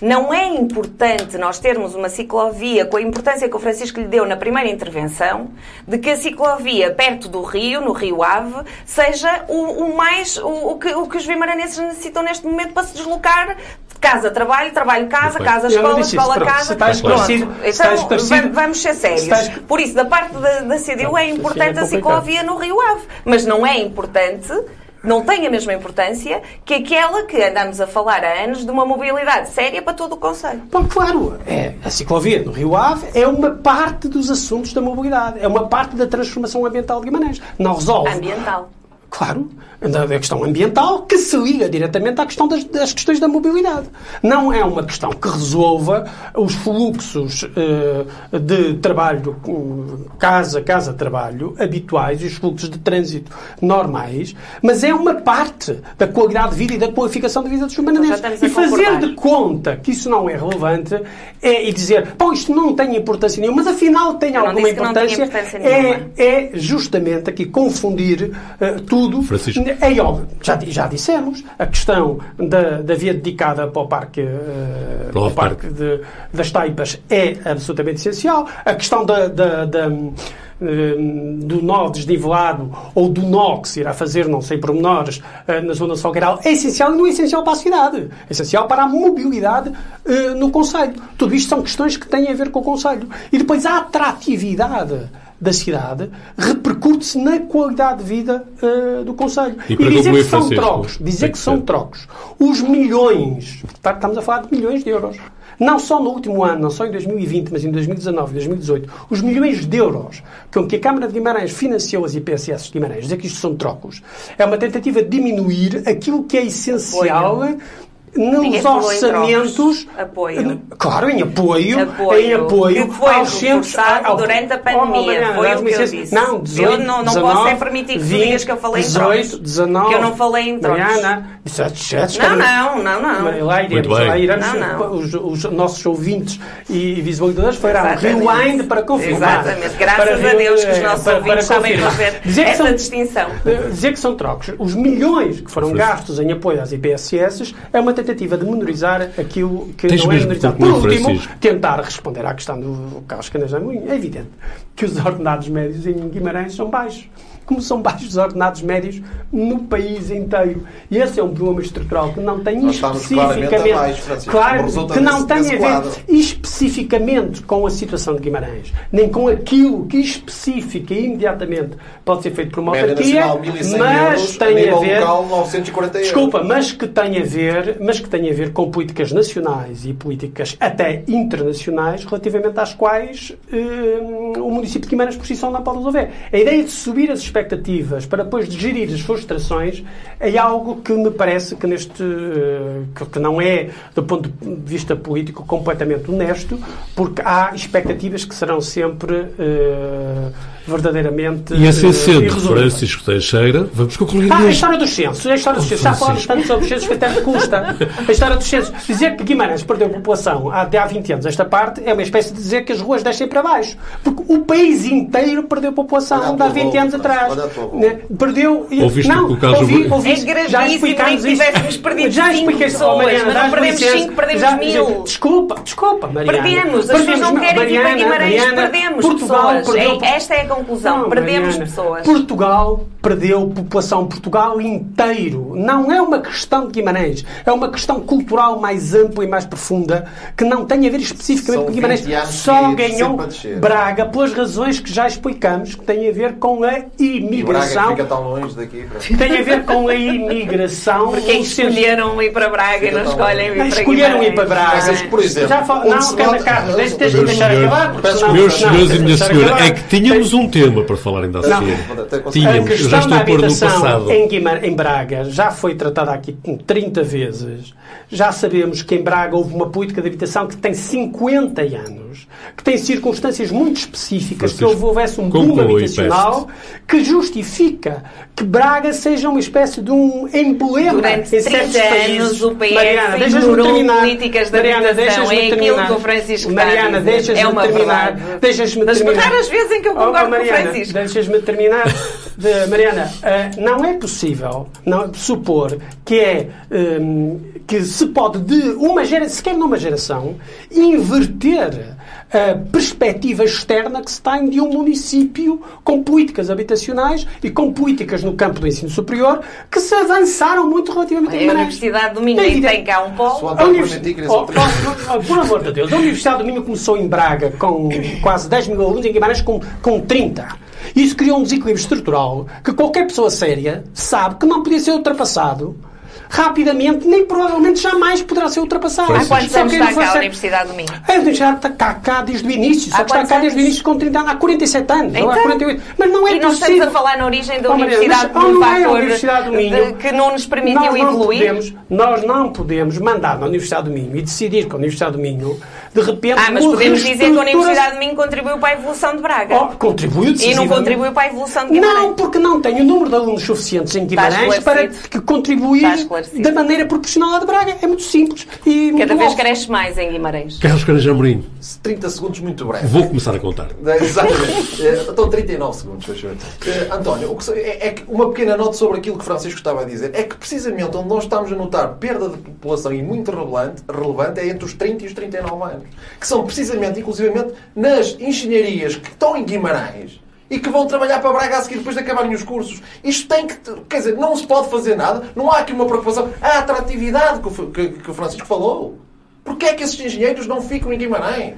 Não é importante nós termos uma ciclovia com a importância que o Francisco lhe deu na primeira intervenção, de que a ciclovia perto do rio, no Rio Ave, seja o, o mais o, o, que, o que os vimaranenses necessitam neste momento para se deslocar casa, trabalho, trabalho, casa, casa, escola, escola, casa. Está esclarecido. Então, vamos ser sérios. Por isso, da parte da, da CDU é importante a ciclovia no Rio Ave, mas não é importante não tem a mesma importância que aquela que andamos a falar há anos de uma mobilidade séria para todo o Conselho. Bom, claro, é, a ciclovia no Rio Ave é uma parte dos assuntos da mobilidade, é uma parte da transformação ambiental de Guimarães. Não resolve. Ambiental. Claro, da, da questão ambiental, que se liga diretamente à questão das, das questões da mobilidade. Não é uma questão que resolva os fluxos eh, de trabalho, casa, casa, trabalho, habituais e os fluxos de trânsito normais, mas é uma parte da qualidade de vida e da qualificação de vida dos. Então a E fazer de conta que isso não é relevante é, e dizer, bom, isto não tem importância nenhuma, mas afinal tem Eu alguma importância, importância é, é justamente aqui confundir eh, tudo. Francisco. É óbvio, já, já dissemos, a questão da, da via dedicada para o parque, eh, Para o parque de- das Taipas é absolutamente essencial. A questão da, da- da, eh, do nó desnivelado ou do nó que se irá fazer, não sei pormenores, eh, na zona salgueiral, é essencial e não é essencial para a cidade. É essencial para a mobilidade eh, no Conselho. Tudo isto são questões que têm a ver com o Conselho. E depois a atratividade da cidade repercute-se na qualidade de vida eh, do Conselho. E E, dizer que são Francisco, trocos, dizer que que são trocos, os milhões, tá- estamos a falar de milhões de euros, não só no último ano, não só em 2020, mas em 2019 e 2018, os milhões de euros com que a Câmara de Guimarães financiou as IPSS de Guimarães, dizer que isto são trocos, é uma tentativa de diminuir aquilo que é essencial Ninguém nos em orçamentos. trocos. Apoio. Claro, em apoio, Apoio. em apoio Que foi aos centros ao- durante a pandemia. Foi o que eu disse. Não, 18, Eu não- não 19, posso é permitir que tu digas que eu falei em 18, trocos. 19. Que eu não falei em trocos. Mariana, Não, não, não, não. Mas Lá iremos, Muito bem. lá iremos Não, não. Os, os nossos ouvintes e visualizadores farão rewind para confirmar. Exatamente. Graças Para a Deus que os nossos para- ouvintes para sabem fazer essa são- distinção. eh, Dizer que são trocos. Os milhões que foram gastos em apoio às IPSS é uma tentativa de menorizar aquilo que Tens não é menorizado. Por último, Francisco. tentar responder à questão do Carlos Canas da Munha. É evidente que os ordenados médios em Guimarães são baixos. Como são baixos os ordenados médios no país inteiro. E esse é um problema estrutural que não tem Nós especificamente. claro, que não tem a ver quadro. especificamente com a situação de Guimarães, nem com aquilo que específica e imediatamente pode ser feito por uma Média autarquia, nacional 1.100 mas euros, a tem a nível ver. local 940 euros. Desculpa, mas que tem a ver, mas que tem a ver com políticas nacionais e políticas até internacionais relativamente às quais hum, o município de Guimarães por si só não pode resolver. A ideia de subir as expectativas para depois de gerir as frustrações é algo que me parece que neste eh, que- não é do ponto de vista político completamente honesto, porque há expectativas que serão sempre eh, verdadeiramente E assim eh, sendo, irresolvíveis. Francisco Teixeira, vamos concluir Ah, a história dos censos. A história dos censos. Já falamos tanto sobre os censos que até me custa. A história dos censos. Dizer que Guimarães perdeu população há, até há 20 anos, esta parte, é uma espécie de dizer que as ruas descem para baixo. Porque o país inteiro perdeu população a há tua 20 boca, anos atrás. a. Né? Perdeu. Ouviste não, o que o Carlos ouvi, ouvi, É já explicámos que isso. tivéssemos perdido já expliquei isso. Mariana, não perdemos licença. cinco, perdemos Já- mil. Desculpa, desculpa, Mariana. Perdemos. As pessoas não querem vir para Guimarães. Perdemos Portugal perdeu- É- esta é a conclusão. Não, Perdemos Mariana, pessoas. Portugal perdeu população. Portugal inteiro. Não é uma questão de Guimarães. É uma questão cultural mais ampla e mais profunda que não tem a ver especificamente São com Guimarães. 20 anos Só ganhou. Braga pelas razões que já explicamos, que têm a ver com a Braga imigração. fica tão longe daqui. para- Tem a ver com a imigração. Porque escolheram ir para Braga e não escolhem ir não, para escolheram ir para Braga. Vocês, por exemplo, Já fal... Não, Carlos, deixa-me Meus deixar senhores, acabar. Meus senhores e minha senhora, é que tínhamos um tema para falar ainda assim. Não. Tínhamos, já questão estou da a pôr no habitação passado. em, Guimar- em Braga já foi tratada aqui 30 vezes. Já sabemos que em Braga houve uma política de habitação que tem 50 anos, que tem circunstâncias muito específicas, que Francisco, houvesse um boom habitacional que justifica que Braga seja uma espécie de um emblema Durante em certos 30 países. anos o PS Mariana, deixas-me ignorou terminar. políticas de Mariana, habitação. deixas-me É aquilo terminar. que o Francisco Mariana, deixas-me É terminar. Deixas-me Das terminar. raras vezes em que eu Oh, concordo com o Mariana. Deixas-me terminar. De- Mariana, eh, não é possível não, supor que é hum, que se pode de uma geração, sequer numa geração, inverter perspectiva externa que se tem de um município com políticas habitacionais e com políticas no campo do ensino superior que se avançaram muito relativamente a A. Universidade do Minho tem cá um polo. há A para univers- permitir que eles Oh, oh, oh, por amor de Deus, a Universidade do Minho começou em Braga com quase 10 mil alunos, em Guimarães com, com 30. Isso criou um desequilíbrio estrutural que qualquer pessoa séria sabe que não podia ser ultrapassado rapidamente, nem provavelmente jamais poderá ser ultrapassado. Há quantos anos está cá a Universidade do Minho? a Universidade está cá, cá desde o início, só que está cá desde o início com 30 anos, há 47 anos, ou há Então? 48. Mas não é E não possível. estamos a falar na origem da Oh, Universidade mas- um não é Universidade do Minho. de- que não nos permitiu nós não evoluir. Podemos, nós não podemos mandar na Universidade do Minho e decidir que a Universidade do Minho, de repente. Ah, mas podemos dizer que a Universidade de Minho contribuiu para a evolução de Braga. Oh, contribuiu e não contribuiu para a evolução de Guimarães. Não, porque não tem o número de alunos suficientes em Guimarães para que contribuir da maneira proporcional à de Braga. É muito simples. E Cada muito vez cresce mais em Guimarães. Carlos Caranjão Mourinho, 30 segundos muito breve. vou começar a contar. Exatamente. Eh, Então, 39 segundos, favor. Eh, António, o que se- é, é que uma pequena nota sobre aquilo que Francisco estava a dizer. É que precisamente onde nós estamos a notar perda de população e muito relevante, relevante é entre os 30 e os 39 anos. Que são precisamente, inclusivamente, nas engenharias que estão em Guimarães e que vão trabalhar para Braga a seguir depois de acabarem os cursos. Isto tem que. Quer dizer, não se pode fazer nada. Não há aqui uma preocupação. A atratividade que o, que, que o Francisco falou. Porquê é que esses engenheiros não ficam em Guimarães?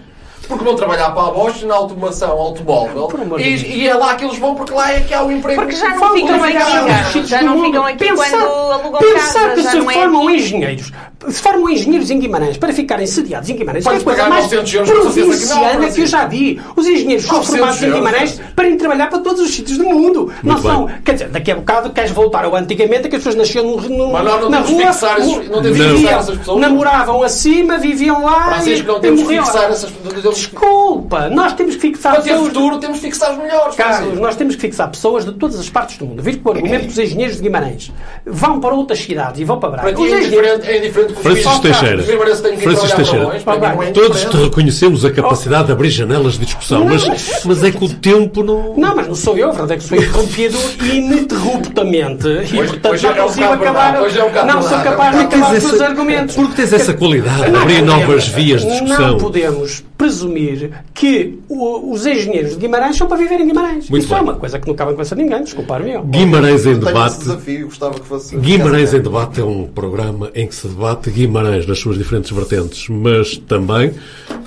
Porque vão trabalhar para a Bosch na automação automóvel e, e é lá que eles vão porque lá é que há o emprego. Porque já não ficam aqui, Já não ficam aqui Pensar- quando alugam Pensar casa. que já se não é formam aqui. engenheiros, se formam engenheiros em Guimarães para ficarem sediados em Guimarães, Vais é a coisa pagar mais 900 euros, com certeza que não, provinciana que, Francisco. eu já vi. Os engenheiros são 900 formados em Guimarães para ir trabalhar para todos os sítios do mundo. não bem. são, quer dizer, daqui a bocado queres voltar ao antigamente, que as pessoas nasciam no, no, Mas nós não na temos que rua, fixar esses- mo- não que viviam, fixar essas pessoas. namoravam acima, viviam lá Francisco, e, não temos que fixar essas. Temos, Desculpa, nós temos que fixar para ter pessoas- futuro, temos que fixar os melhores. Carlos, nós temos que fixar pessoas de todas as partes do mundo. Vejo que o argumento dos engenheiros de Guimarães vão para outras cidades e vão para Braga. Para ti é indiferente, é Francisco Teixeira. Francisco Teixeira. é Todos te indiferente. reconhecemos a capacidade de abrir janelas de discussão, mas, mas- é que o tempo não. Não, mas não sou eu, a verdade é que sou interrompido ininterruptamente. E, portanto, hoje é consigo acabar. é não sou capaz é de acabar os argumentos. Porque tens essa qualidade de abrir novas vias de discussão. Não podemos presumir que o- os engenheiros de Guimarães são para viver em Guimarães. Muito Isso é bem. uma coisa que não cabe conversa de ninguém, desculpar-me. Guimarães em debate. desafio, gostava que fosse. Guimarães em Debate é um programa em que se debate Guimarães nas suas diferentes vertentes, mas também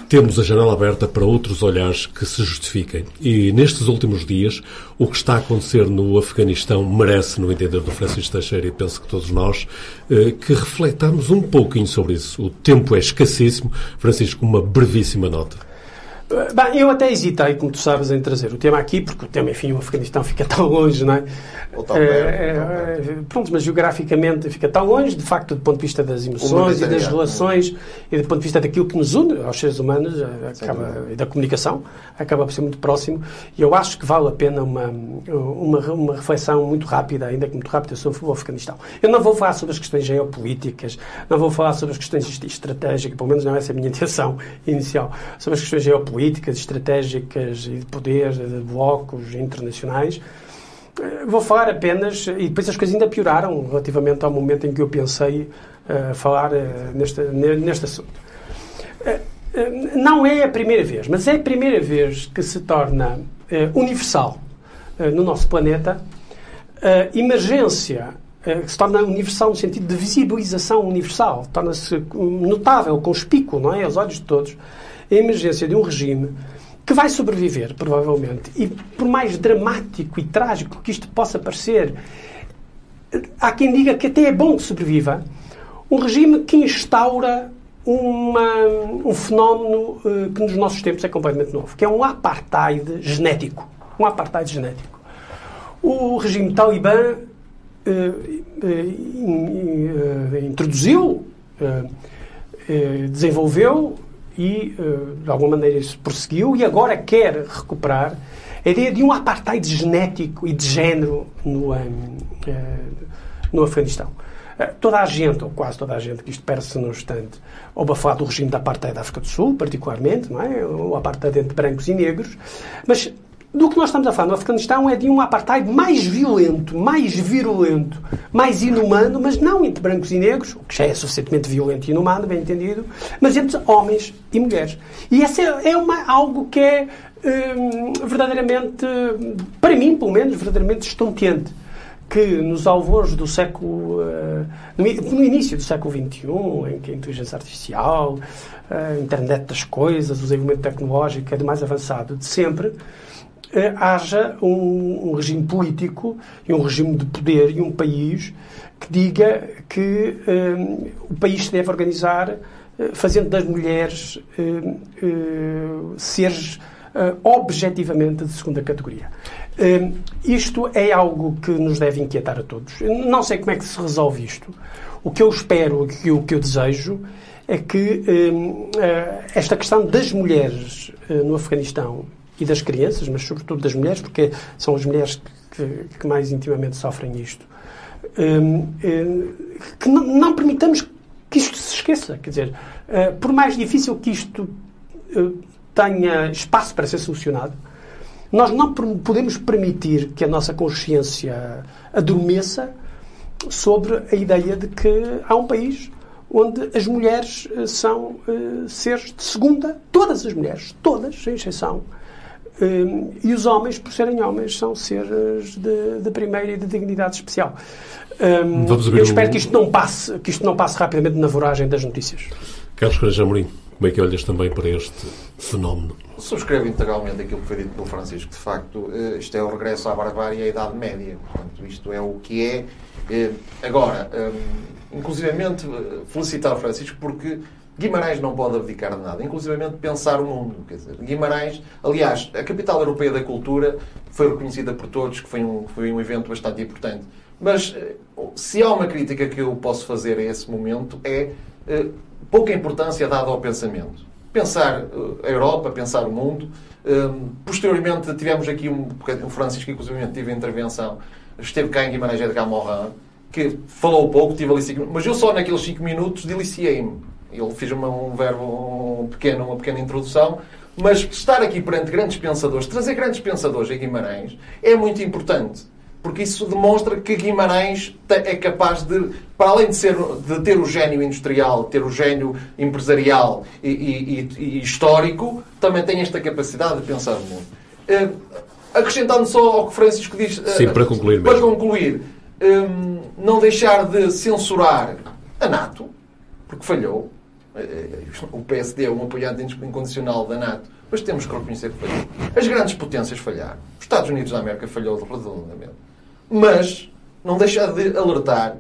temos a janela aberta para outros olhares que se justifiquem. E nestes últimos dias, o que está a acontecer no Afeganistão merece, no entender do Francisco Teixeira, e penso que todos nós, eh, que refletamos um pouquinho sobre isso. O tempo é escassíssimo. Francisco, uma brevíssima nota. Bem, eu até hesitei, como tu sabes, em trazer o tema aqui, porque o tema, enfim, o Afeganistão fica tão longe, não é? Ou tão Eh, perto, eh, ou tão perto. pronto, mas geograficamente fica tão longe, de facto, do ponto de vista das emoções e das relações e do ponto de vista daquilo que nos une aos seres humanos eh, acaba, e da comunicação, acaba por ser muito próximo. E eu acho que vale a pena uma, uma, uma reflexão muito rápida, ainda que muito rápida, sobre o Afeganistão. Eu não vou falar sobre as questões geopolíticas, não vou falar sobre as questões est- estratégicas, pelo menos não é essa a minha intenção inicial, sobre as questões geopolíticas, estratégicas e de poder, de blocos internacionais. Eh, Vou falar apenas, e depois as coisas ainda pioraram relativamente ao momento em que eu pensei eh, falar eh, neste, ne- neste assunto. Eh, eh, não é a primeira vez, mas é a primeira vez que se torna eh, universal eh, no nosso planeta a emergência eh, que se torna universal no sentido de visibilização universal, torna-se hum, notável, conspícuo, não é? Aos olhos de todos, a emergência de um regime que vai sobreviver, provavelmente, e por mais dramático e trágico que isto possa parecer, há quem diga que até é bom que sobreviva, um regime que instaura uma- um fenómeno eh, que nos nossos tempos é completamente novo, que é um apartheid genético. Um apartheid genético. O regime talibã eh, eh, in- introduziu, desenvolveu e, eh, de alguma maneira, isso prosseguiu e agora quer recuperar a ideia de um apartheid genético e de género no, eh, eh, no Afeganistão. Toda a gente, ou quase toda a gente, que isto perde-se num instante, ouve a falar do regime da apartheid da África do Sul, particularmente, não é? O apartheid entre brancos e negros, mas do que nós estamos a falar no Afeganistão é de um apartheid mais violento, mais virulento, mais inumano, mas não entre brancos e negros, o que já é suficientemente violento e inumano, bem entendido, mas entre homens e mulheres. E essa é uma, algo que é hum, verdadeiramente, para mim, pelo menos, verdadeiramente estonteante que nos alvores do século, eh, no, início do século XXI, em que a inteligência artificial, a internet das coisas, o desenvolvimento tecnológico é do mais avançado de sempre, eh, haja um, um, regime político e um regime de poder e um país que diga que um, o país se deve organizar fazendo das mulheres seres objetivamente de segunda categoria. Isto é algo que nos deve inquietar a todos. Não sei como é que se resolve isto. O que eu espero e o que eu desejo é que esta questão das mulheres no Afeganistão e das crianças, mas sobretudo das mulheres, porque são as mulheres que, que mais intimamente sofrem isto. Um, um, que não, não, permitamos que isto se esqueça. Quer dizer, uh, por mais difícil que isto uh, tenha espaço para ser solucionado, nós não podemos permitir que a nossa consciência adormeça sobre a ideia de que há um país onde as mulheres uh, são seres de segunda, todas as mulheres, todas, sem exceção, um, e os homens, por serem homens, são seres de, de primeira e de dignidade especial. Um, eu espero um... que isto, não passe, que isto não passe rapidamente na voragem das notícias. Carlos Coraja Amorim, como é que olhas também para este fenómeno? Subscrevo integralmente aquilo que foi dito pelo Francisco. De facto, eh, isto é o regresso à barbárie e à Idade Média. Portanto, isto é o que é. Eh, agora, inclusivamente, eh, felicitar o Francisco porque Guimarães não pode abdicar de nada, inclusive pensar o mundo. Quer dizer, Guimarães, aliás, a capital europeia da cultura foi reconhecida por todos que foi um, foi um evento bastante importante. Mas eh, se há uma crítica que eu posso fazer a esse momento é uh, pouca importância dada ao pensamento. Pensar uh, a Europa, pensar o mundo. Uh, posteriormente tivemos aqui um, o Francisco, inclusive, teve intervenção. Esteve cá em Guimarães Edgar Morin, que falou pouco, tive ali cinco mas eu só naqueles cinco minutos deliciei-me ele fez uma, um verbo um pequeno, uma pequena introdução, mas estar aqui perante grandes pensadores, trazer grandes pensadores a Guimarães, é muito importante. Porque isso demonstra que Guimarães é capaz de, para além de, ser, de ter o gênio industrial, ter o gênio empresarial e, e, e histórico, também tem esta capacidade de pensar no mundo. Uh, acrescentando só ao que Francisco diz. Uh, Sim, para concluir. Para mesmo. concluir, um, não deixar de censurar a NATO, porque falhou. O PSD é um apoiante incondicional da NATO, mas temos que reconhecer que falhou. As grandes potências falharam. Os Estados Unidos da América falhou redondamente. Mas não deixa de alertar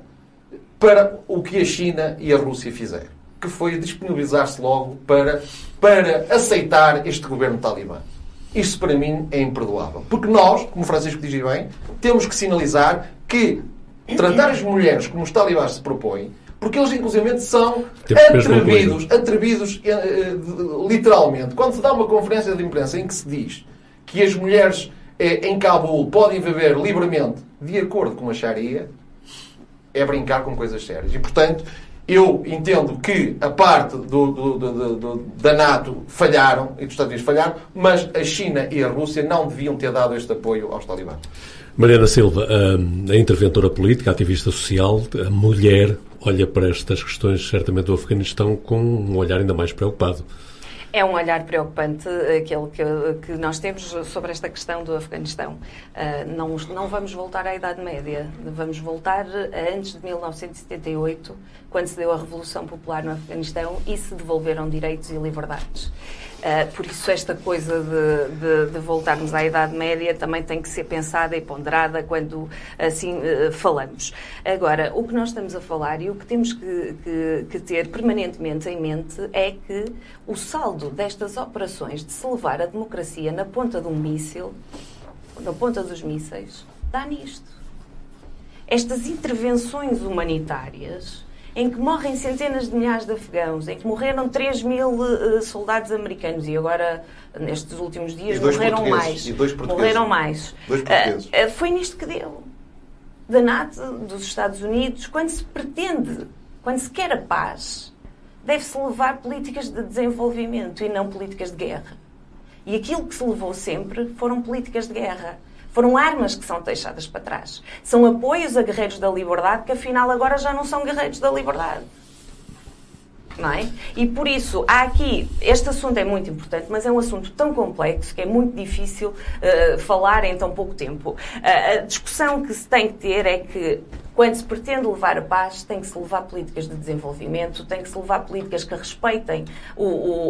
para o que a China e a Rússia fizeram, que foi disponibilizar-se logo para, para aceitar este governo talibã. Isso para mim é imperdoável. Porque nós, como Francisco diz bem, temos que sinalizar que tratar as mulheres como os talibãs se propõem porque eles, inclusive, são atrevidos, atrevidos uh, literalmente. Quando se dá uma conferência de imprensa em que se diz que as mulheres uh, em Cabul podem viver livremente de acordo com a Sharia, é brincar com coisas sérias. E, portanto, eu entendo que a parte do, do, do, da NATO falharam e dos Estados Unidos falharam, mas a China e a Rússia não deviam ter dado este apoio aos talibãs. Mariana Silva, a interventora política, a ativista social, a mulher, olha para estas questões, certamente, do Afeganistão com um olhar ainda mais preocupado. É um olhar preocupante aquele que, que nós temos sobre esta questão do Afeganistão. Uh, não, não vamos voltar à Idade Média, vamos voltar a antes de 1978, quando se deu a Revolução Popular no Afeganistão e se devolveram direitos e liberdades. Uh, por isso, esta coisa de, de, de, voltarmos à Idade Média também tem que ser pensada e ponderada quando assim uh, falamos. Agora, o que nós estamos a falar e o que temos que, que, que, ter permanentemente em mente é que o saldo destas operações de se levar a democracia na ponta de um míssil, na ponta dos mísseis, dá nisto. Estas intervenções humanitárias em que morrem centenas de milhares de afegãos, em que morreram 3 mil uh, soldados americanos e agora, nestes últimos dias, morreram mais. E dois morreram mais. Uh, foi nisto que deu. Da NATO, dos Estados Unidos, quando se pretende, quando se quer a paz, deve-se levar políticas de desenvolvimento e não políticas de guerra. E aquilo que se levou sempre foram políticas de guerra. Foram armas que são deixadas para trás. São apoios a guerreiros da liberdade que afinal agora já não são guerreiros da liberdade. Não é? E por isso, há aqui, este assunto é muito importante, mas é um assunto tão complexo que é muito difícil uh, falar em tão pouco tempo. Uh, a discussão que se tem que ter é que Quando se pretende levar a paz, tem que se levar políticas de desenvolvimento, tem que se levar políticas que respeitem o,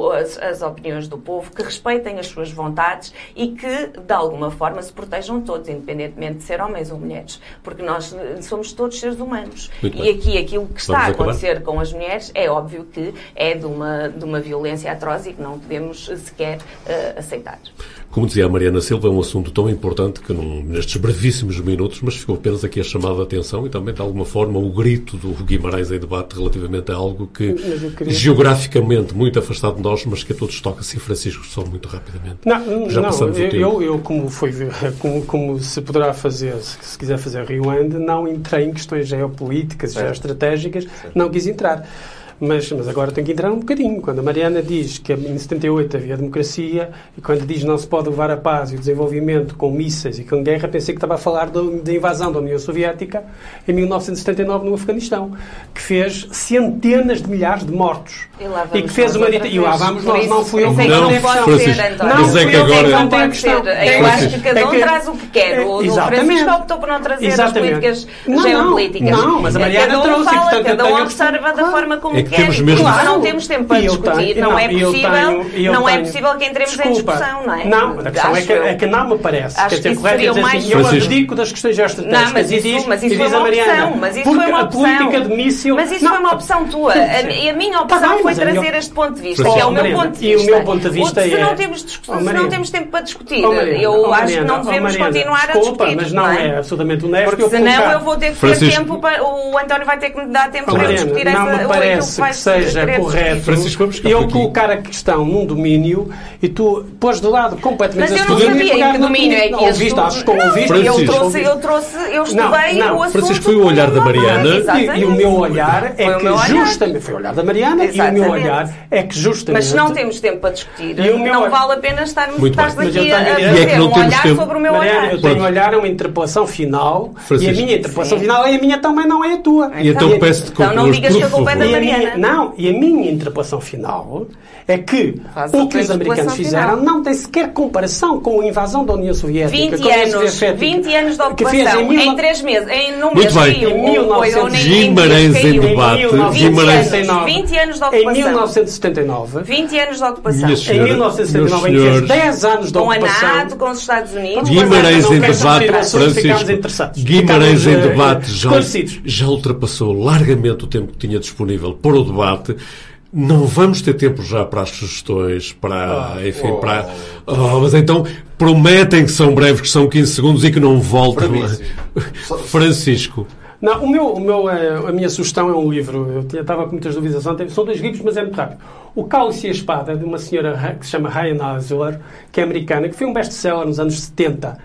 o, as, as opiniões do povo, que respeitem as suas vontades e que, de alguma forma, se protejam todos, independentemente de ser homens ou mulheres. Porque nós eh, somos todos seres humanos. Muito e bem. aqui aquilo que está Vamos a acabar? acontecer com as mulheres é óbvio que é de uma, de uma violência atroz e que não podemos eh, sequer eh, aceitar. Como dizia a Mariana Silva, é um assunto tão importante que num- nestes brevíssimos minutos, mas ficou apenas aqui a chamada de atenção também, de alguma forma, o grito do Guimarães em debate relativamente a algo que, queria- geograficamente, muito afastado de nós, mas que a todos toca. Sim, Francisco, só muito rapidamente. Não, Já não passamos o eu, tempo. eu, eu, como, foi, como, como se poderá fazer, se, se quiser fazer rewind, não entrei em questões geopolíticas e Certo. geoestratégicas, não quis entrar. Mas, mas agora tenho que entrar um bocadinho. Quando a Mariana diz que em 78 havia democracia e quando diz não se pode levar a paz e o desenvolvimento com mísseis e com guerra, pensei que estava a falar da invasão da União Soviética em 1979 no Afeganistão, que fez centenas de milhares de mortos. E lá E vamos que fez uma E lá vamos nós, isso- não fui eu que é Não, não pode Francisco, ser, António. mas é Não que agora- Não Não tem questão. ser. Eu É acho que- que cada é um que- traz o que quer. O Exatamente. Francisco optou por não trazer as Exatamente. políticas Não, não. geopolíticas. Não, mas a Mariana cada um trouxe, fala, portanto, cada um observa da forma como É que quer. temos mesmo- Claro. não temos tempo para eu discutir. tenho- Não, não, é eu possível, tenho- eu não é tenho- possível que entremos em Desculpa. discussão, não é? Não, a questão é que, eu. é que não me parece. Acho Quer que dizer, correto seria dizer o assim, mais eu abdico das questões geoestratégicas. Não, mas isso, diz, mas isso foi diz a uma Mariana, opção. Mas isso foi uma a opção. política de míssil... Mas isso Não, foi uma opção tua. A, e a minha Tá opção bem, foi a minha- trazer este ponto de vista, que é o meu Mariana, ponto de e o vista. meu ponto de vista se é- não temos, Oh, se não temos tempo para discutir, Oh, eu oh, acho que não oh, devemos continuar a desculpa, discutir. mas não é absolutamente honesto. Porque eu senão eu vou ter que ter tempo para. O António vai ter que me dar tempo Oh, para Mariana, discutir não essa, me o- aquilo parece que seja correto. Eu colocar a questão num domínio e tu pôs de lado completamente Mas eu não domínio e sabia em que domínio é que Não, ouviste, acho que Não, ouviste. eu trouxe, eu trouxe, eu estudei Não, o assunto. Francisco, foi o olhar da Mariana. E, e o meu olhar é que justamente foi o olhar da Mariana e o meu olhar é que justamente Mas se não temos tempo para discutir, E o meu não vale a pena estarmos aqui a, é fazer não um olhar sobre o meu Mariana, olhar. eu tenho olhar a uma interpelação final e a minha interpelação final é a minha também, não é a tua. E então Então- peço-te que então não digas que a culpa é da favor. Minha, Mariana. não, e a minha interpelação final é que Faz o que os americanos fizeram final. não tem sequer comparação com a invasão da União Soviética. 20 com a União anos, Soviética, 20 anos de que fez ocupação, em mil- em 3 meses, em Muito mês bem. caiu, Em ou- ou nem- em Guimarães dias em debate. Em 20 Guimarães- anos, 20 anos de Em ocupação. 1979, 20 anos de ocupação. Em senhora, 1979, em fez 10 anos de Com a ocupação. NATO, com os Estados Unidos. Guimarães em debate, Francisco. interessados. Guimarães em debate já, ultrapassou largamente o tempo que tinha disponível para o debate. Não vamos ter tempo já para as sugestões, para, enfim, para... Oh, mas então prometem que são breves, que são 15 segundos e que não voltam. Francisco. Não, o meu, o meu, eh, a minha sugestão é um livro. Eu tinha- estava com muitas dúvidas ontem. São dois livros, mas é muito rápido. O Cálice e a Espada, de uma senhora ra- que se chama Ryan Osler, que é americana, que foi um best-seller nos anos 70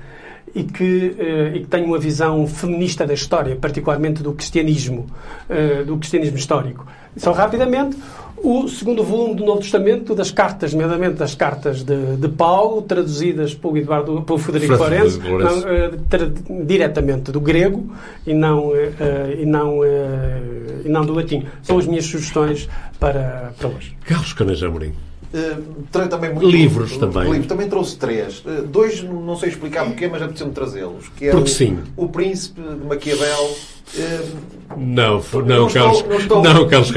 e que, eh, e que tem uma visão feminista da história, particularmente do cristianismo, eh, do cristianismo histórico. Só rapidamente, o segundo volume do Novo Testamento, das cartas, nomeadamente das cartas de, de Paulo, traduzidas pelo, Eduardo, pelo Federico Francisco Lourenço, tra- diretamente do grego e não, eh, e, não, eh, e não do latim. São as minhas sugestões para, para hoje. Carlos Caneja Amorim. Uh, também muito- Livros também. Livros. Também trouxe três. Uh, dois não sei explicar porquê, mas apeteceu-me trazê-los. Que é Porque o, sim. O Príncipe de Maquiavel. Uh, Não, não, Não estou- Carlos, não estou- não, Carlos.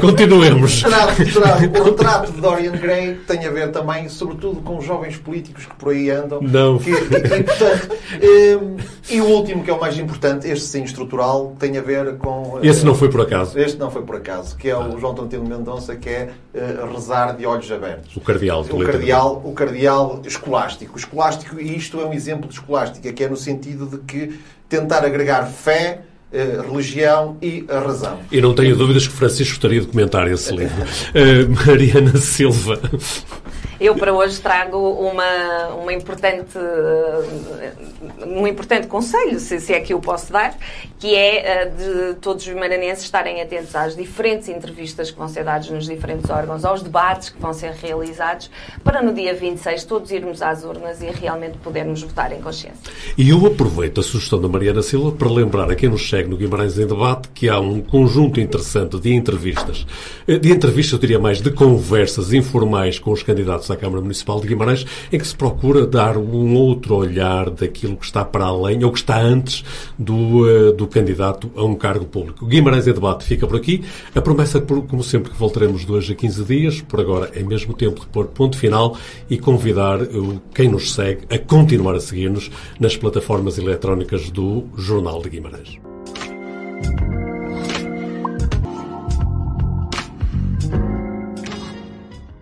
Continuemos. Será, será o retrato de Dorian Gray tem a ver também, sobretudo, com os jovens políticos que por aí andam. Não. Que- e, portanto, um, e o último, que é o mais importante, este sim, estrutural, tem a ver com. Esse uh, não foi por acaso. Este não foi por acaso, que é o João Tontino Mendonça, que é uh, rezar de olhos abertos. O cardeal. O cardeal, o cardeal escolástico. O escolástico, e isto é um exemplo de escolástica, que é no sentido de que tentar agregar fé, eh, religião e a razão. E não tenho dúvidas que Francisco gostaria de comentar esse livro. Eh, Mariana Silva. Eu para hoje trago uma, uma importante, eh, um importante conselho, se, se é que eu posso dar, que é eh, de todos os maranenses estarem atentos às diferentes entrevistas que vão ser dadas nos diferentes órgãos, aos debates que vão ser realizados, para no dia 26 todos irmos às urnas e realmente podermos votar em consciência. E eu aproveito a sugestão da Mariana Silva para lembrar a quem nos segue no Guimarães em Debate que há um conjunto interessante de entrevistas, eh, de entrevistas, eu diria mais, de conversas informais com os candidatos candidatos à Câmara Municipal de Guimarães, em que se procura dar um outro olhar daquilo que está para além, ou que está antes do, uh, do candidato a um cargo público. Guimarães em debate fica por aqui. A promessa, como sempre, que voltaremos de hoje a 15 dias. Por agora é mesmo tempo de pôr ponto final e convidar quem nos segue a continuar a seguir-nos nas plataformas eletrónicas do Jornal de Guimarães.